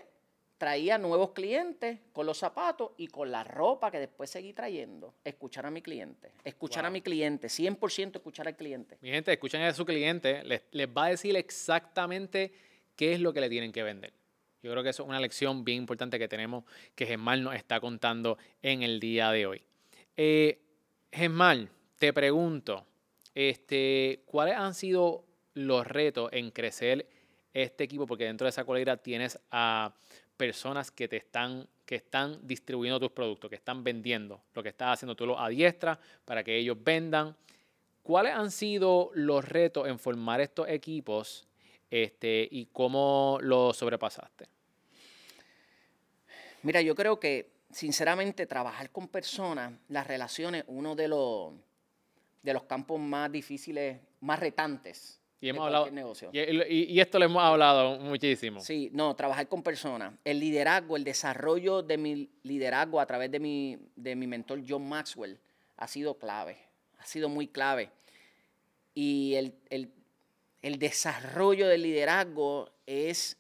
traía nuevos clientes con los zapatos y con la ropa que después seguí trayendo. Escuchar a mi cliente. Escuchar a mi cliente. 100% escuchar al cliente. Mi gente, escuchen a su cliente, les, les va a decir exactamente qué es lo que le tienen que vender. Yo creo que eso es una lección bien importante que tenemos que Gesmal nos está contando en el día de hoy. Eh, te pregunto, este, ¿cuáles han sido los retos en crecer este equipo? Porque dentro de esa coleira tienes a personas que te están, que están distribuyendo tus productos, que están vendiendo lo que estás haciendo tú a diestra para que ellos vendan. ¿Cuáles han sido los retos en formar estos equipos este, y cómo lo sobrepasaste? Mira, yo creo que sinceramente trabajar con personas, las relaciones, uno de los, de los campos más difíciles, más retantes. Y, hemos hablado, negocio. Y, esto lo hemos hablado muchísimo. Sí, no, trabajar con personas. El liderazgo, el desarrollo de mi liderazgo a través de mi, de mi mentor John Maxwell ha sido clave, ha sido muy clave. Y el, el, el desarrollo del liderazgo es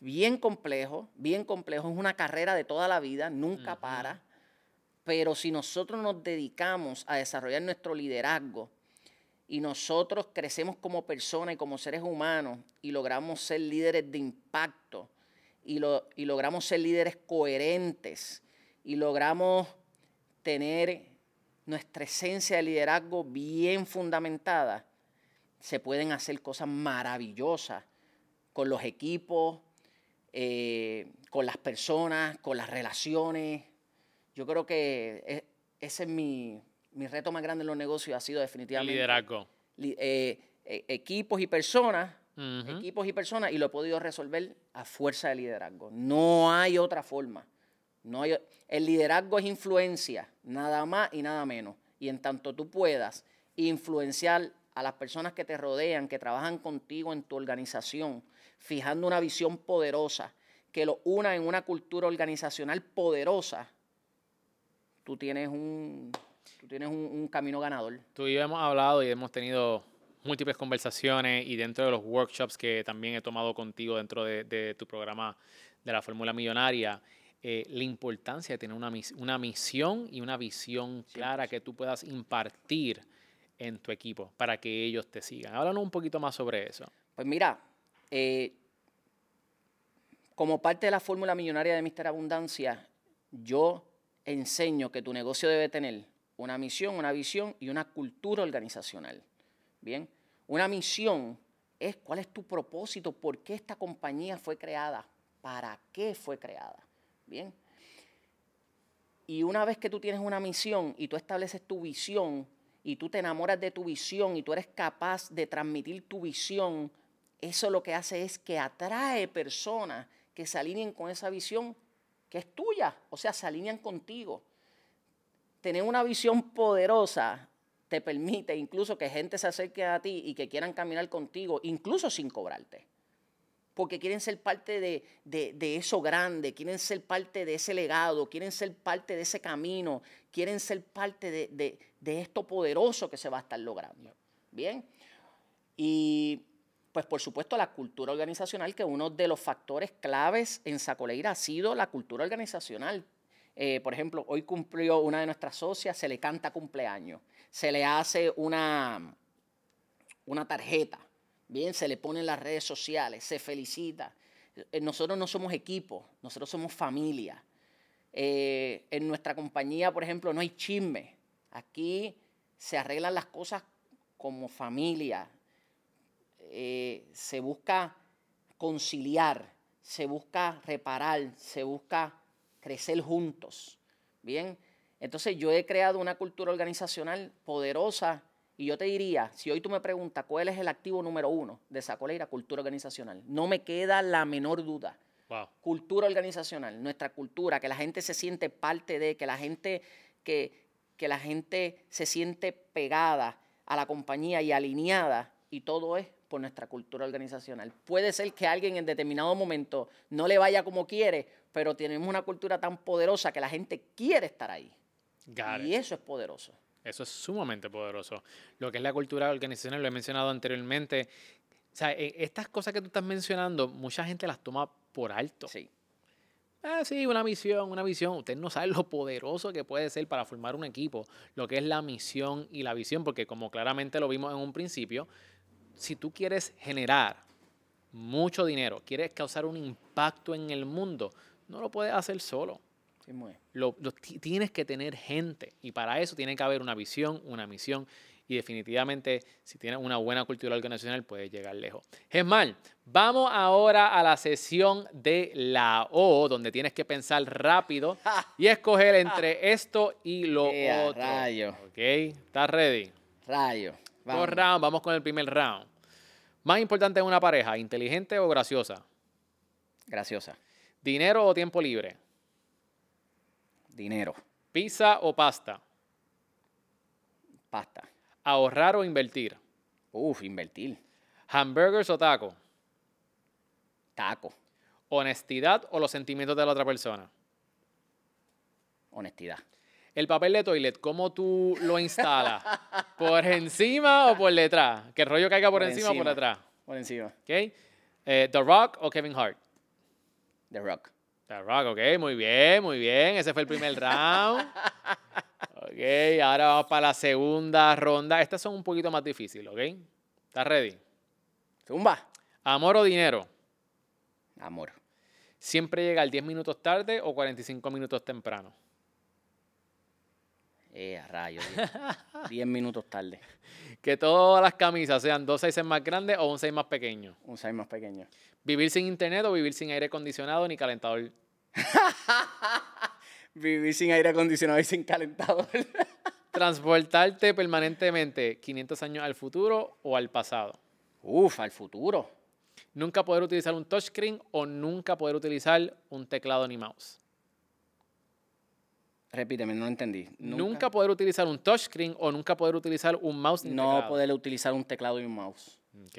bien complejo, bien complejo, es una carrera de toda la vida, nunca para, pero si nosotros nos dedicamos a desarrollar nuestro liderazgo y nosotros crecemos como personas y como seres humanos y logramos ser líderes de impacto y, lo, y logramos ser líderes coherentes y logramos tener nuestra esencia de liderazgo bien fundamentada, se pueden hacer cosas maravillosas con los equipos, eh, con las personas, con las relaciones. Yo creo que e, ese es mi, reto más grande en los negocios, ha sido definitivamente... Liderazgo. Eh, e, equipos y personas, equipos y personas, y lo he podido resolver a fuerza de liderazgo. No hay otra forma. No hay, el liderazgo es influencia, nada más y nada menos. Y en tanto tú puedas influenciar a las personas que te rodean, que trabajan contigo en tu organización, fijando una visión poderosa, que lo una en una cultura organizacional poderosa, tú tienes un, tienes un, camino ganador. Tú y yo hemos hablado y hemos tenido múltiples conversaciones y dentro de los workshops que también he tomado contigo dentro de, tu programa de la Fórmula Millonaria, eh, la importancia de tener una, una misión y una visión clara que tú puedas impartir en tu equipo para que ellos te sigan. Háblanos un poquito más sobre eso. Pues mira, eh, como parte de la fórmula millonaria de Mister Abundancia, yo enseño que tu negocio debe tener una misión, una visión y una cultura organizacional. Bien, una misión es cuál es tu propósito, por qué esta compañía fue creada, para qué fue creada. Bien. Y una vez que tú tienes una misión y tú estableces tu visión y tú te enamoras de tu visión y tú eres capaz de transmitir tu visión eso lo que hace es que atrae personas que se alineen con esa visión que es tuya, o sea, se alinean contigo. Tener una visión poderosa te permite incluso que gente se acerque a ti y que quieran caminar contigo, incluso sin cobrarte. Porque quieren ser parte de, eso grande, quieren ser parte de ese legado, quieren ser parte de ese camino, quieren ser parte de, de esto poderoso que se va a estar logrando. Bien. Y pues por supuesto la cultura organizacional, que uno de los factores claves en Sacoleira ha sido la cultura organizacional. Eh, por ejemplo, hoy cumplió una de nuestras socias, se le canta cumpleaños, se le hace una, una tarjeta, bien, se le pone en las redes sociales, se felicita. Eh, nosotros no somos equipo, nosotros somos familia. Eh, en nuestra compañía, por ejemplo, no hay chisme. Aquí se arreglan las cosas como familia, se busca conciliar, se busca reparar, se busca crecer juntos. Bien, entonces yo he creado una cultura organizacional poderosa y yo te diría, si hoy tú me preguntas cuál es el activo número uno de Sacoleira, cultura organizacional, no me queda la menor duda. Cultura organizacional, nuestra cultura, que la gente se siente parte de, que la gente, que, que la gente se siente pegada a la compañía y alineada, y todo es por nuestra cultura organizacional. Puede ser que alguien en determinado momento no le vaya como quiere, pero tenemos una cultura tan poderosa que la gente quiere estar ahí. y eso es poderoso. Eso es sumamente poderoso. Lo que es la cultura organizacional, lo he mencionado anteriormente. O sea, e, estas cosas que tú estás mencionando, mucha gente las toma por alto. Sí. Ah, sí, una misión, una visión. Usted no sabe lo poderoso que puede ser para formar un equipo, lo que es la misión y la visión, porque como claramente lo vimos en un principio, si tú quieres generar mucho dinero, quieres causar un impacto en el mundo, no lo puedes hacer solo. Sí, muy. lo- lo ti- tienes que tener gente y para eso tiene que haber una visión, una misión y definitivamente si tienes una buena cultura organizacional puedes llegar lejos. Gesmal, vamos ahora a la sesión de la O, donde tienes que pensar rápido y escoger entre esto y lo ¡Ea, otro. rayo! ¿Ok? ¿Estás ready? Rayo. Dos Vamos. rounds, vamos con el primer round. Más importante en una pareja, inteligente o graciosa. Graciosa. Dinero o tiempo libre. Dinero. Pizza o pasta. Pasta. Ahorrar o invertir. Uf, invertir. Hamburgers o taco. Taco. Honestidad o los sentimientos de la otra persona. Honestidad. El papel de toilet, ¿cómo tú lo instalas? ¿Por encima o por detrás? Que el rollo caiga por, Por encima, o por detrás. Por encima. ¿Ok? Eh, The Rock o Kevin Hart. The Rock. The Rock, ok, muy bien, muy bien. Ese fue el primer round. Ok, ahora vamos para la segunda ronda. Estas son un poquito más difíciles, ¿ok? ¿Estás ready? Zumba. Amor o dinero. Amor. Siempre llegar 10 minutos tarde o 45 minutos temprano. Eh, a rayo. 10 minutos tarde. Que todas las camisas sean dos sizes más grandes o un size más pequeño. Un size más pequeño. Vivir sin internet o vivir sin aire acondicionado ni calentador. Vivir sin aire acondicionado y sin calentador. Transportarte permanentemente 500 años al futuro o al pasado. Uf, al futuro. Nunca poder utilizar un touchscreen o nunca poder utilizar un teclado ni mouse. Repíteme, no entendí. Nunca, poder utilizar un touchscreen o nunca poder utilizar un mouse ni no teclado. poder utilizar un teclado y un mouse. Ok.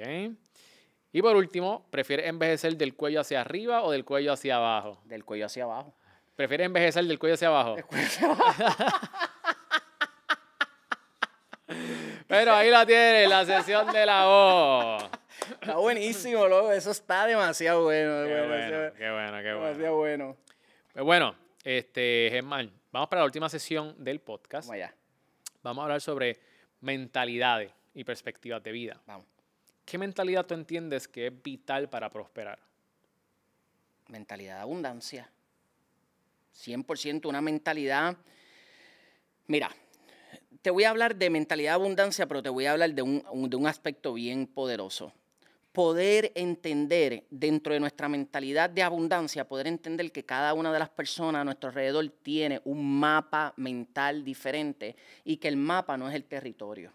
Y por último, ¿prefieres envejecer del cuello hacia arriba o del cuello hacia abajo? Del cuello hacia abajo. ¿Prefieres envejecer del cuello hacia abajo? Pero ahí la tienes, la sesión de la O. Está buenísimo, loco. Eso está demasiado bueno. Qué bueno, qué bueno, qué Demasiado bueno. bueno. Pues bueno, este, Germán, vamos para la última sesión del podcast. Vamos allá. Vamos a hablar sobre mentalidades y perspectivas de vida. Vamos. ¿Qué mentalidad tú entiendes que es vital para prosperar? Mentalidad de abundancia. 100% una mentalidad. Mira, te voy a hablar de mentalidad de abundancia, pero te voy a hablar de un, un- de un aspecto bien poderoso. Poder entender dentro de nuestra mentalidad de abundancia, poder entender que cada una de las personas a nuestro alrededor tiene un mapa mental diferente y que el mapa no es el territorio.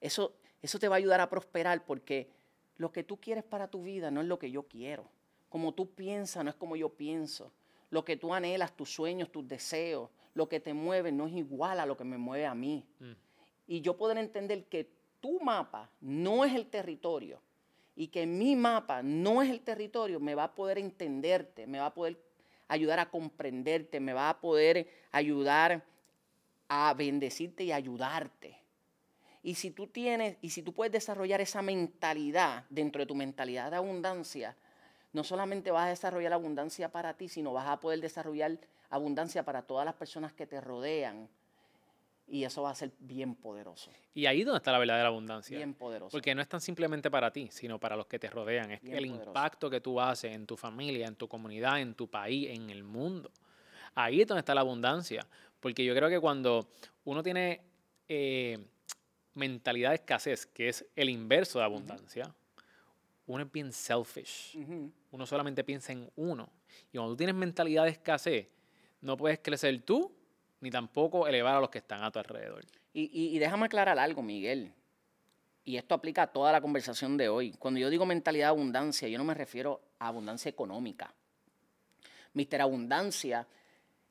Eso, eso te va a ayudar a prosperar porque lo que tú quieres para tu vida no es lo que yo quiero. Como tú piensas no es como yo pienso. Lo que tú anhelas, tus sueños, tus deseos, lo que te mueve no es igual a lo que me mueve a mí. Y yo poder entender que tu mapa no es el territorio y que mi mapa no es el territorio, me va a poder entenderte, me va a poder ayudar a comprenderte, me va a poder ayudar a bendecirte y ayudarte. Y si tú tienes, y si tú puedes desarrollar esa mentalidad dentro de tu mentalidad de abundancia, no solamente vas a desarrollar abundancia para ti, sino vas a poder desarrollar abundancia para todas las personas que te rodean. Y eso va a ser bien poderoso. Y ahí es donde está la verdadera abundancia. Bien poderoso. Porque no es tan simplemente para ti, sino para los que te rodean. Es Bien el poderoso. impacto que tú haces en tu familia, en tu comunidad, en tu país, en el mundo. Ahí es donde está la abundancia. Porque yo creo que cuando uno tiene eh, mentalidad de escasez, que es el inverso de abundancia, uno es bien selfish. Uno solamente piensa en uno. Y cuando tú tienes mentalidad de escasez, no puedes crecer tú, ni tampoco elevar a los que están a tu alrededor. Y, y- y déjame aclarar algo, Miguel. Y esto aplica a toda la conversación de hoy. Cuando yo digo mentalidad de abundancia, yo no me refiero a abundancia económica. Mister Abundancia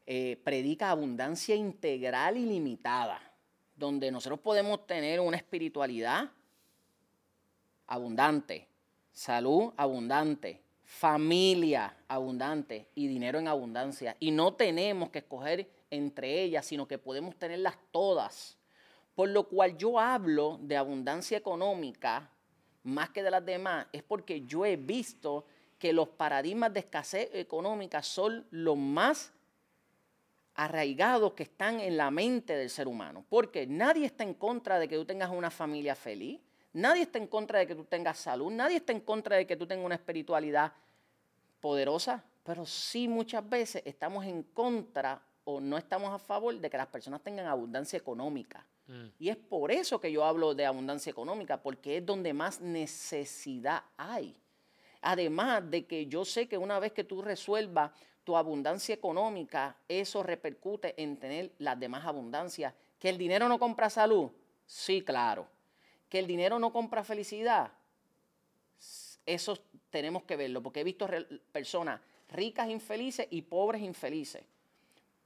eh, predica abundancia integral y limitada, donde nosotros podemos tener una espiritualidad abundante, salud abundante, familia abundante y dinero en abundancia. Y no tenemos que escoger entre ellas, sino que podemos tenerlas todas. Por lo cual yo hablo de abundancia económica más que de las demás, es porque yo he visto que los paradigmas de escasez económica son los más arraigados que están en la mente del ser humano. Porque nadie está en contra de que tú tengas una familia feliz, nadie está en contra de que tú tengas salud, nadie está en contra de que tú tengas una espiritualidad poderosa, pero sí muchas veces estamos en contra o no estamos a favor de que las personas tengan abundancia económica. Mm. Y es por eso que yo hablo de abundancia económica, porque es donde más necesidad hay. Además de que yo sé que una vez que tú resuelvas tu abundancia económica, eso repercute en tener las demás abundancias. ¿Que el dinero no compra salud? Sí, claro. ¿Que el dinero no compra felicidad? Eso tenemos que verlo, porque he visto personas ricas infelices y pobres infelices.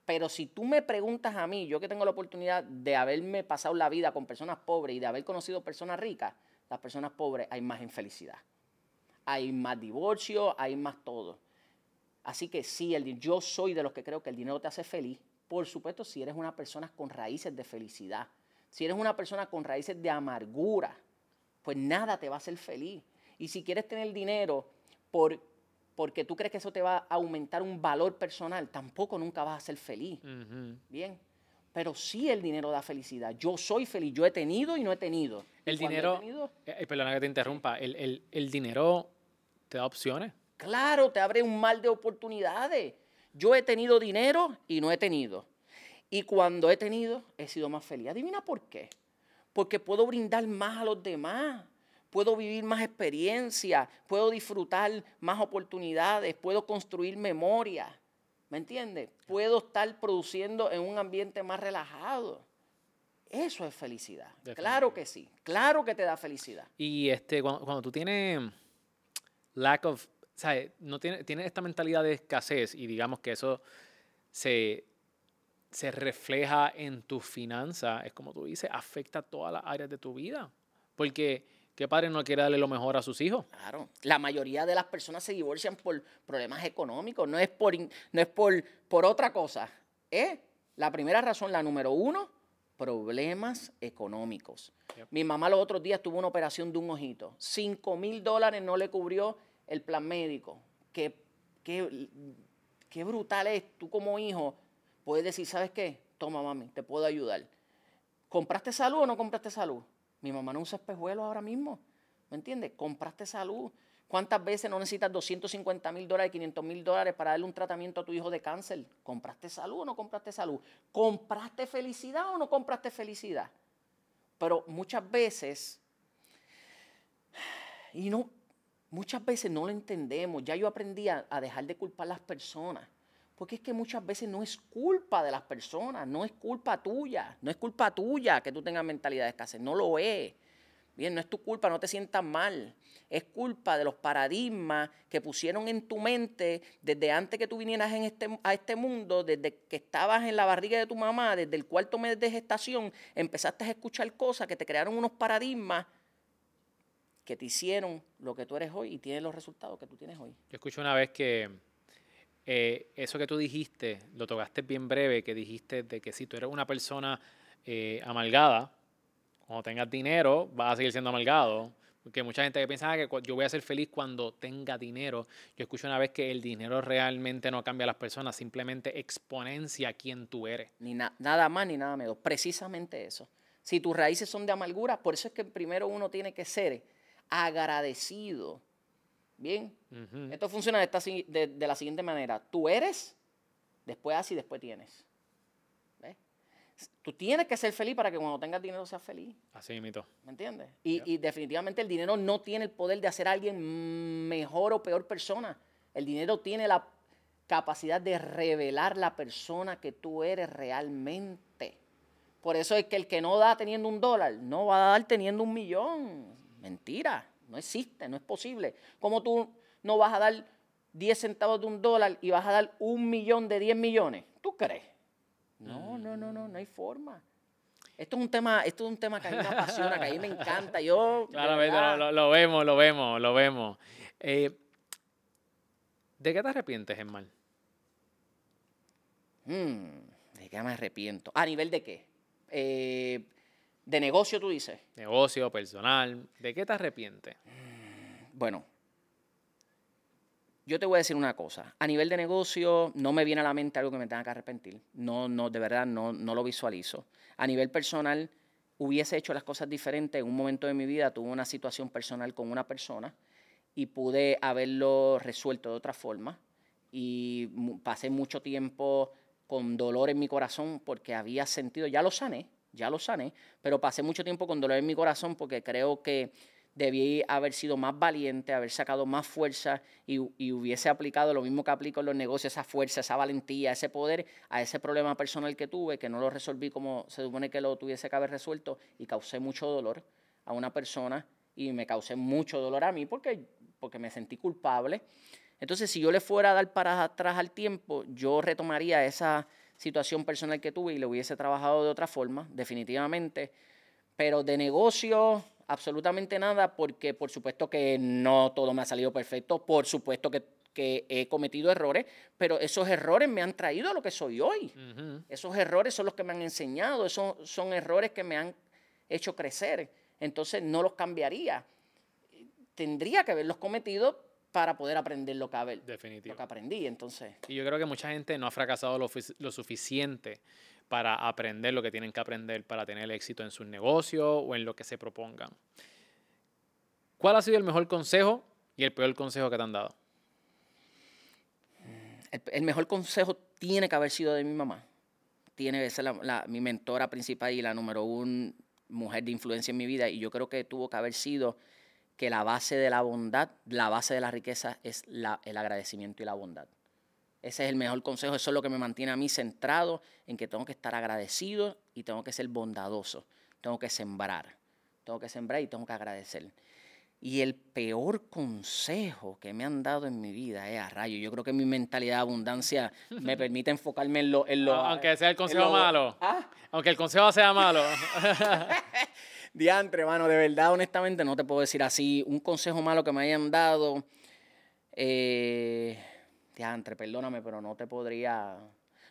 Pero si tú me preguntas a mí, yo que tengo la oportunidad de haberme pasado la vida con personas pobres y de haber conocido personas ricas, las personas pobres hay más infelicidad. Hay más divorcio, hay más todo. Así que sí, el, yo soy de los que creo que el dinero te hace feliz. Por supuesto, si eres una persona con raíces de felicidad. Si eres una persona con raíces de amargura, pues nada te va a hacer feliz. Y si quieres tener dinero por, porque tú crees que eso te va a aumentar un valor personal, tampoco nunca vas a ser feliz. Bien. Pero sí el dinero da felicidad. Yo soy feliz. Yo he tenido y no he tenido. El dinero, tenido, eh, eh, perdona que te interrumpa, el, el- el dinero te da opciones. Claro, te abre un mar de oportunidades. Yo he tenido dinero y no he tenido. Y cuando he tenido, he sido más feliz. Adivina por qué. Porque puedo brindar más a los demás. Puedo vivir más experiencias. Puedo disfrutar más oportunidades. Puedo construir memoria. ¿Me entiendes? Puedo estar produciendo en un ambiente más relajado. Eso es felicidad. Claro que sí. Claro que te da felicidad. Y este, cuando, cuando tú tienes lack of, ¿sabes? No tienes, tienes esta mentalidad de escasez y digamos que eso se, se refleja en tus finanzas, es como tú dices, afecta todas las áreas de tu vida. Porque, ¿qué padre no quiere darle lo mejor a sus hijos? Claro, la mayoría de las personas se divorcian por problemas económicos, no es por, no es por, por otra cosa. Es la primera razón, la número uno, problemas económicos. Yep. Mi mamá los otros días tuvo una operación de un ojito. Cinco mil dólares no le cubrió el plan médico. Qué, qué, qué brutal es. Tú como hijo puedes decir, ¿sabes qué? Toma, mami, te puedo ayudar. ¿Compraste salud o no compraste salud? Mi mamá no usa espejuelos ahora mismo. ¿Me entiendes? Compraste salud. ¿Cuántas veces no necesitas 250 mil dólares, 500 mil dólares para darle un tratamiento a tu hijo de cáncer? ¿Compraste salud o no compraste salud? ¿Compraste felicidad o no compraste felicidad? Pero muchas veces, y no, muchas veces no lo entendemos. Ya yo aprendí a, a dejar de culpar a las personas. Porque es que muchas veces no es culpa de las personas, no es culpa tuya, no es culpa tuya que tú tengas mentalidad de escasez, no lo es. Bien, no es tu culpa, no te sientas mal. Es culpa de los paradigmas que pusieron en tu mente desde antes que tú vinieras en este, a este mundo, desde que estabas en la barriga de tu mamá, desde el cuarto mes de gestación, empezaste a escuchar cosas que te crearon unos paradigmas que te hicieron lo que tú eres hoy y tienes los resultados que tú tienes hoy. Yo escuché una vez que eh, eso que tú dijiste, lo tocaste bien breve, que dijiste de que si tú eres una persona eh, amalgada, cuando tengas dinero, vas a seguir siendo amalgado. Porque mucha gente piensa "Ah, que yo voy a ser feliz cuando tenga dinero. Yo escuché una vez que el dinero realmente no cambia a las personas, simplemente exponencia quién tú eres. Ni na- nada más ni nada menos. Precisamente eso. Si tus raíces son de amargura, por eso es que primero uno tiene que ser agradecido. Bien, esto funciona de, esta de- de la siguiente manera. Tú eres, después haces y después tienes. ¿Ves? Tú tienes que ser feliz para que cuando tengas dinero seas feliz. Así mito. ¿Me entiendes? Y, y definitivamente el dinero no tiene el poder de hacer a alguien mejor o peor persona. El dinero tiene la capacidad de revelar la persona que tú eres realmente. Por eso es que el que no da teniendo un dólar, no va a dar teniendo un millón. Mentira, no existe, no es posible. ¿Cómo tú no vas a dar 10 centavos de un dólar y vas a dar un millón de 10 millones? ¿Tú crees? No, no, no, no, no hay forma. Esto es un tema, esto es un tema que a mí me apasiona, que a mí me encanta. Yo, Claramente lo- lo vemos, lo vemos, lo vemos. Eh, ¿De qué te arrepientes, Germán? mm, ¿de qué me arrepiento? ¿A nivel de qué? Eh, de negocio, tú dices. Negocio, personal. ¿De qué te arrepientes? Bueno, yo te voy a decir una cosa. A nivel de negocio, no me viene a la mente algo que me tenga que arrepentir. No, no, de verdad, no, no lo visualizo. A nivel personal, hubiese hecho las cosas diferentes. En un momento de mi vida tuve una situación personal con una persona y pude haberlo resuelto de otra forma. Y pasé mucho tiempo con dolor en mi corazón porque había sentido, ya lo sané, ya lo sané, pero pasé mucho tiempo con dolor en mi corazón porque creo que debí haber sido más valiente, haber sacado más fuerza y, hubiese aplicado lo mismo que aplico en los negocios, esa fuerza, esa valentía, ese poder a ese problema personal que tuve, que no lo resolví como se supone que lo tuviese que haber resuelto y causé mucho dolor a una persona y me causé mucho dolor a mí porque, porque me sentí culpable. Entonces, si yo le fuera a dar para atrás al tiempo, yo retomaría esa situación personal que tuve y le hubiese trabajado de otra forma, definitivamente. Pero de negocio, absolutamente nada, porque por supuesto que no todo me ha salido perfecto, por supuesto que, he cometido errores, pero esos errores me han traído a lo que soy hoy. Esos errores son los que me han enseñado, esos son errores que me han hecho crecer. Entonces no los cambiaría. Tendría que haberlos cometido para poder aprender lo que, lo que aprendí. Entonces. Y yo creo que mucha gente no ha fracasado lo, lo suficiente para aprender lo que tienen que aprender para tener éxito en sus negocios o en lo que se propongan. ¿Cuál ha sido el mejor consejo y el peor consejo que te han dado? El, mejor consejo tiene que haber sido de mi mamá. Tiene que ser mi mentora principal y la número uno mujer de influencia en mi vida. Y yo creo que tuvo que haber sido que la base de la bondad, la base de la riqueza es el agradecimiento y la bondad. Ese es el mejor consejo, eso es lo que me mantiene a mí centrado en que tengo que estar agradecido y tengo que ser bondadoso, tengo que sembrar, tengo que sembrar y tengo que agradecer. Y el peor consejo que me han dado en mi vida es a rayo. Yo creo que mi mentalidad de abundancia me permite enfocarme en lo... En lo Aunque sea el consejo malo. ¿Ah? Aunque el consejo sea malo. Diantre, hermano, de verdad, honestamente, no te puedo decir así. Un consejo malo que me hayan dado. Eh, diantre, perdóname, pero no te podría.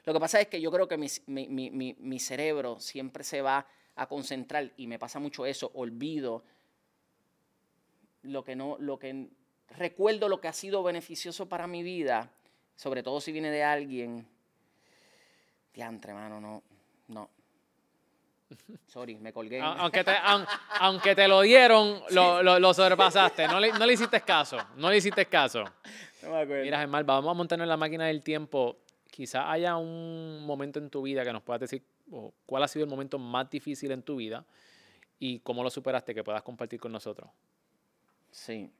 Lo que pasa es que yo creo que mi, mi, cerebro siempre se va a concentrar y me pasa mucho eso. Olvido lo que no, lo que recuerdo lo que ha sido beneficioso para mi vida, sobre todo si viene de alguien. Diantre, hermano, no, no. Sorry, me colgué. Aunque te, aunque te lo dieron, lo, lo, sobrepasaste. No le, no le hiciste caso. No le hiciste caso. Mira, Germán, vamos a montarnos en la máquina del tiempo. Quizá haya un momento en tu vida que nos puedas decir cuál ha sido el momento más difícil en tu vida y cómo lo superaste que puedas compartir con nosotros. Sí.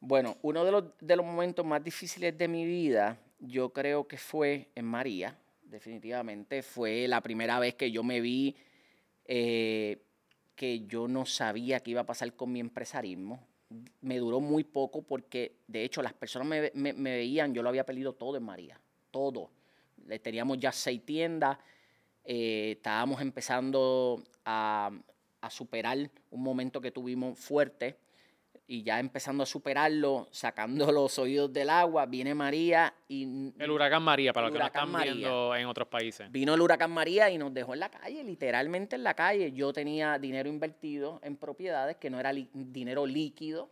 Bueno, uno de los, de los momentos más difíciles de mi vida, yo creo que fue en María definitivamente. Fue la primera vez que yo me vi eh, que yo no sabía qué iba a pasar con mi empresarismo. Me duró muy poco porque, de hecho, las personas me, veían, yo lo había perdido todo en María, todo. Teníamos ya seis tiendas, eh, estábamos empezando a superar un momento que tuvimos fuerte y ya empezando a superarlo, sacando los oídos del agua, viene María y... El huracán María, para los que no están viendo en otros países. Vino el huracán María y nos dejó en la calle, literalmente en la calle. Yo tenía dinero invertido en propiedades que no era dinero líquido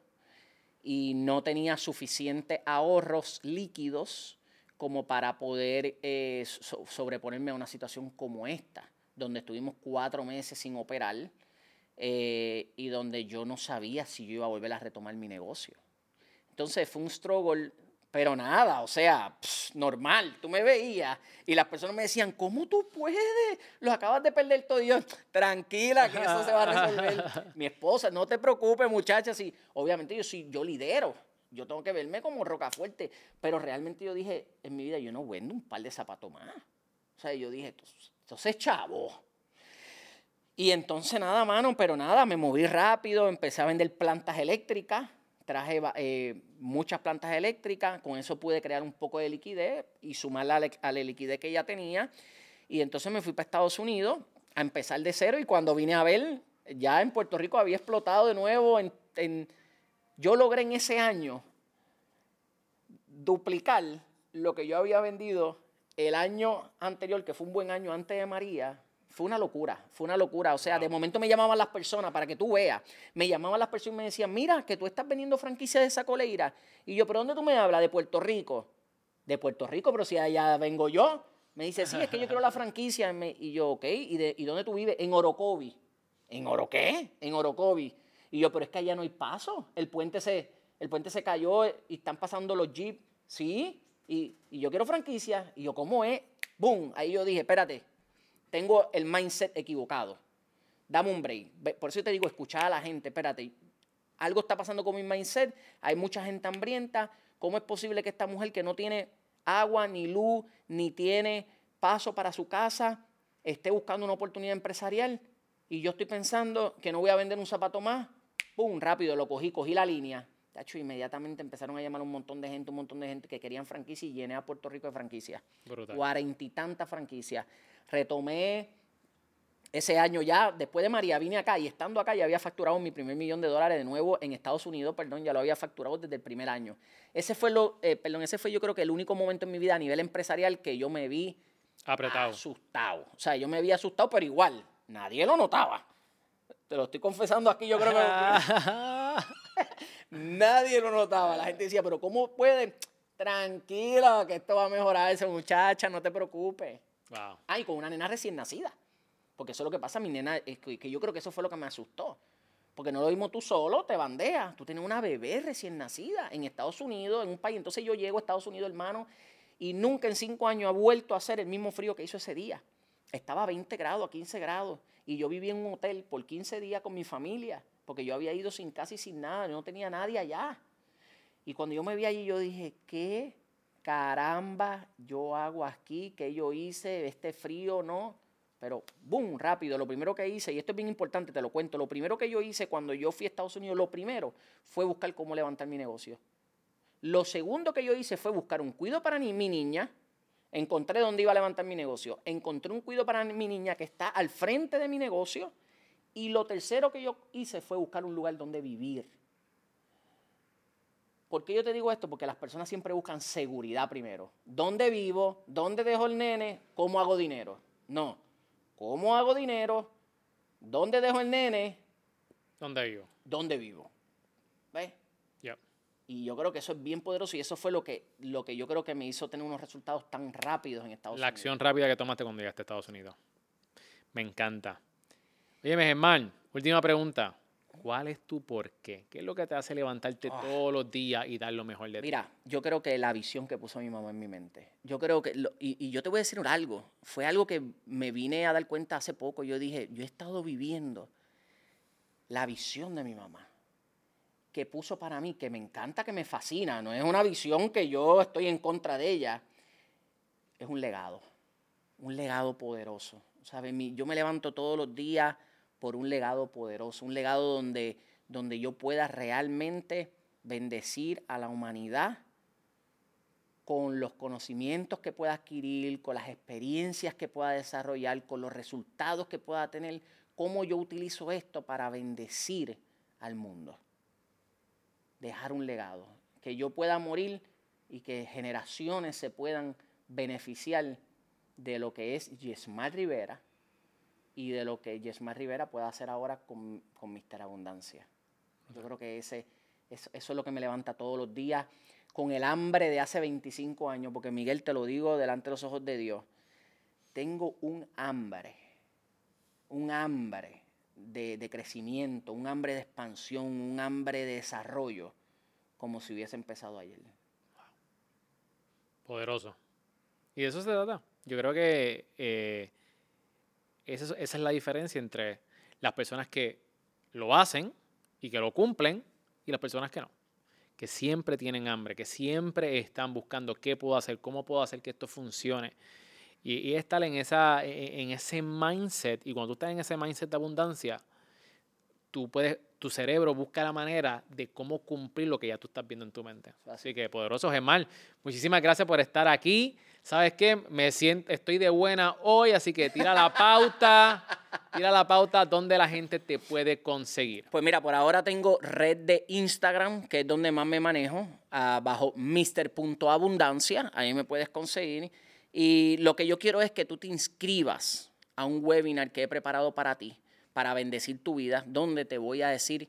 y no tenía suficientes ahorros líquidos como para poder eh, sobreponerme a una situación como esta, donde estuvimos cuatro meses sin operar eh, y donde yo no sabía si yo iba a volver a retomar mi negocio. Entonces fue un struggle, pero nada, o sea, normal. Tú me veías y las personas me decían, ¿cómo tú puedes? Lo acabas de perder todo. Y yo, tranquila, que eso se va a resolver. mi esposa, no te preocupes, muchacha. Sí, obviamente yo, sí, yo lidero. Yo tengo que verme como roca fuerte. Pero realmente yo dije, en mi vida yo no vendo un par de zapatos más. O sea, yo dije, entonces, chavo y entonces nada, mano, pero nada, me moví rápido, empecé a vender plantas eléctricas, traje eh, muchas plantas eléctricas, con eso pude crear un poco de liquidez y sumarla a la, liquidez que ya tenía. Y entonces me fui para Estados Unidos a empezar de cero y cuando vine a ver, ya en Puerto Rico había explotado de nuevo. En, yo logré en ese año duplicar lo que yo había vendido el año anterior, que fue un buen año antes de María, fue una locura, fue una locura. O sea, de momento me llamaban las personas, para que tú veas, me llamaban las personas y me decían, mira, que tú estás vendiendo franquicia de esa coleira. Y yo, ¿pero dónde tú me hablas? De Puerto Rico. De Puerto Rico, pero si allá vengo yo. Me dice, sí, es que yo quiero la franquicia. Y yo, ok, ¿y, de, ¿y dónde tú vives? En Orocovi. ¿En Oro qué? En Orocovi. Y yo, pero es que allá no hay paso. El puente se, el puente se cayó y están pasando los jeeps. Sí, Y, y yo quiero franquicia. Y yo, ¿cómo es? ¡Boom! Ahí yo dije, espérate, tengo el mindset equivocado. Dame un break. Por eso te digo, escuchar a la gente, espérate, algo está pasando con mi mindset, hay mucha gente hambrienta, ¿cómo es posible que esta mujer que no tiene agua, ni luz, ni tiene paso para su casa, esté buscando una oportunidad empresarial? Y yo estoy pensando que no voy a vender un zapato más, ¡pum! Rápido, lo cogí, cogí la línea. Tacho, inmediatamente empezaron a llamar un montón de gente, un montón de gente que querían franquicia y llené a Puerto Rico de franquicias. Cuarenta y tantas franquicias. Retomé ese año ya, después de María, vine acá y estando acá ya había facturado mi primer millón de dólares de nuevo en Estados Unidos, perdón, ya lo había facturado desde el primer año. Ese fue lo, eh, perdón, ese fue yo creo que el único momento en mi vida a nivel empresarial que yo me vi Apretado. asustado. O sea, yo me vi asustado, pero igual, nadie lo notaba. Te lo estoy confesando aquí, yo creo que nadie lo notaba. La gente decía, pero ¿cómo puede? Tranquila, que esto va a mejorar, esa muchacha, no te preocupes. Wow. Ah, con una nena recién nacida. Porque eso es lo que pasa, mi nena, que, yo creo que eso fue lo que me asustó. Porque no lo mismo tú solo, te bandeas. Tú tienes una bebé recién nacida en Estados Unidos, en un país. Entonces yo llego a Estados Unidos, hermano, y nunca en cinco años ha vuelto a hacer el mismo frío que hizo ese día. Estaba a 20 grados, a 15 grados. Y yo vivía en un hotel por 15 días con mi familia. Porque yo había ido sin casi sin nada, yo no tenía nadie allá. Y cuando yo me vi allí, yo dije, ¿qué caramba yo hago aquí? ¿Qué yo hice? ¿Este frío no? Pero, boom, rápido. Lo primero que hice, y esto es bien importante, te lo cuento. Lo primero que yo hice cuando yo fui a Estados Unidos, lo primero fue buscar cómo levantar mi negocio. Lo segundo que yo hice fue buscar un cuido para mi niña. Encontré dónde iba a levantar mi negocio. Encontré un cuido para mi niña que está al frente de mi negocio. Y lo tercero que yo hice fue buscar un lugar donde vivir. ¿Por qué yo te digo esto? Porque las personas siempre buscan seguridad primero. ¿Dónde vivo? ¿Dónde dejo el nene? ¿Cómo hago dinero? No. ¿Cómo hago dinero? ¿Dónde dejo el nene? ¿Dónde vivo? ¿Dónde vivo? ¿Ves? Yep. Y yo creo que eso es bien poderoso y eso fue lo que, lo que yo creo que me hizo tener unos resultados tan rápidos en Estados La Unidos. acción rápida que tomaste cuando llegaste a Estados Unidos. Me encanta. Oye, Germán, última pregunta. ¿Cuál es tu por qué? ¿Qué es lo que te hace levantarte todos los días y dar lo mejor de ti? Ah. Mira, yo creo que la visión que puso mi mamá en mi mente, yo creo que, lo- y, y yo te voy a decir algo, fue algo que me vine a dar cuenta hace poco, yo dije, yo he estado viviendo la visión de mi mamá, que puso para mí, que me encanta, que me fascina, no es una visión que yo estoy en contra de ella, es un legado, un legado poderoso. ¿sabes? Mi- Yo me levanto todos los días por un legado poderoso, un legado donde, donde yo pueda realmente bendecir a la humanidad con los conocimientos que pueda adquirir, con las experiencias que pueda desarrollar, con los resultados que pueda tener, cómo yo utilizo esto para bendecir al mundo. Dejar un legado, que yo pueda morir y que generaciones se puedan beneficiar de lo que es Yesmar Rivera y de lo que Yesmar Rivera pueda hacer ahora con, con Mister Abundancia. Yo creo que ese, eso, eso es lo que me levanta todos los días con el hambre de hace 25 años, porque Miguel te lo digo delante de los ojos de Dios. Tengo un hambre, un hambre de, de crecimiento, un hambre de expansión, un hambre de desarrollo, como si hubiese empezado ayer. Poderoso. Y de eso se trata. Yo creo que eh, esa, es- esa es la diferencia entre las personas que lo hacen y que lo cumplen y las personas que no. Que siempre tienen hambre, que siempre están buscando qué puedo hacer, cómo puedo hacer que esto funcione. Y, y estar en, esa, e- en ese mindset. Y cuando tú estás en ese mindset de abundancia, tú puedes, tu cerebro busca la manera de cómo cumplir lo que ya tú estás viendo en tu mente. Así que poderoso Germán, muchísimas gracias por estar aquí. ¿Sabes qué? Me siento, estoy de buena hoy, así que tira la pauta, tira la pauta donde la gente te puede conseguir. Pues mira, por ahora tengo red de Instagram, que es donde más me manejo, ah, bajo Mr.abundancia, ahí me puedes conseguir. Y lo que yo quiero es que tú te inscribas a un webinar que he preparado para ti, para bendecir tu vida, donde te voy a decir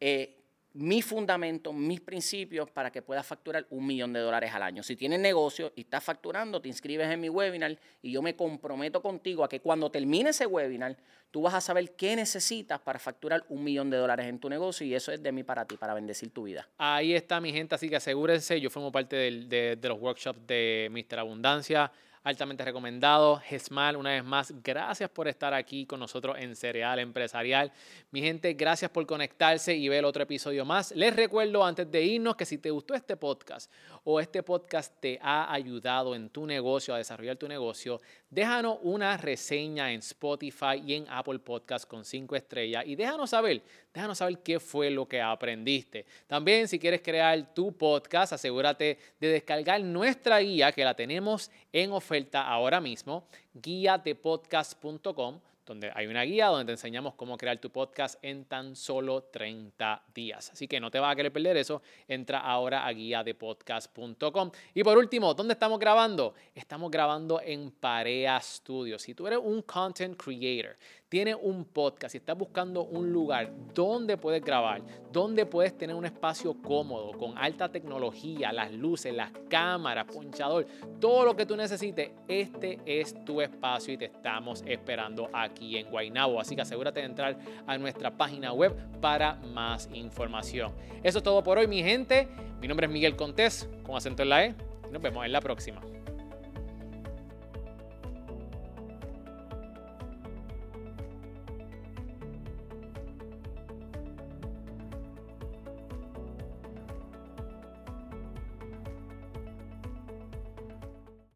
eh, mis fundamentos, mis principios para que puedas facturar un millón de dólares al año. Si tienes negocio y estás facturando, te inscribes en mi webinar y yo me comprometo contigo a que cuando termine ese webinar, tú vas a saber qué necesitas para facturar un millón de dólares en tu negocio y eso es de mí para ti, para bendecir tu vida. Ahí está mi gente, así que asegúrense, yo formo parte de, de los workshops de Mr. Abundancia altamente recomendado. Gesmal, una vez más, gracias por estar aquí con nosotros en Cereal Empresarial. Mi gente, gracias por conectarse y ver otro episodio más. Les recuerdo antes de irnos que si te gustó este podcast o este podcast te ha ayudado en tu negocio, a desarrollar tu negocio, déjanos una reseña en Spotify y en Apple Podcast con cinco estrellas y déjanos saber, déjanos saber qué fue lo que aprendiste. También si quieres crear tu podcast, asegúrate de descargar nuestra guía que la tenemos en oferta ahora mismo, guiadepodcast.com donde hay una guía donde te enseñamos cómo crear tu podcast en tan solo 30 días. Así que no te vas a querer perder eso. Entra ahora a guiadepodcast.com. Y por último, ¿dónde estamos grabando? Estamos grabando en Parea Studios. Si tú eres un content creator, tienes un podcast y estás buscando un lugar donde puedes grabar, donde puedes tener un espacio cómodo, con alta tecnología, las luces, las cámaras, ponchador, todo lo que tú necesites, este es tu espacio y te estamos esperando aquí en Guaynabo. Así que asegúrate de entrar a nuestra página web para más información. Eso es todo por hoy, mi gente. Mi nombre es Miguel Contés, con acento en la E, y nos vemos en la próxima.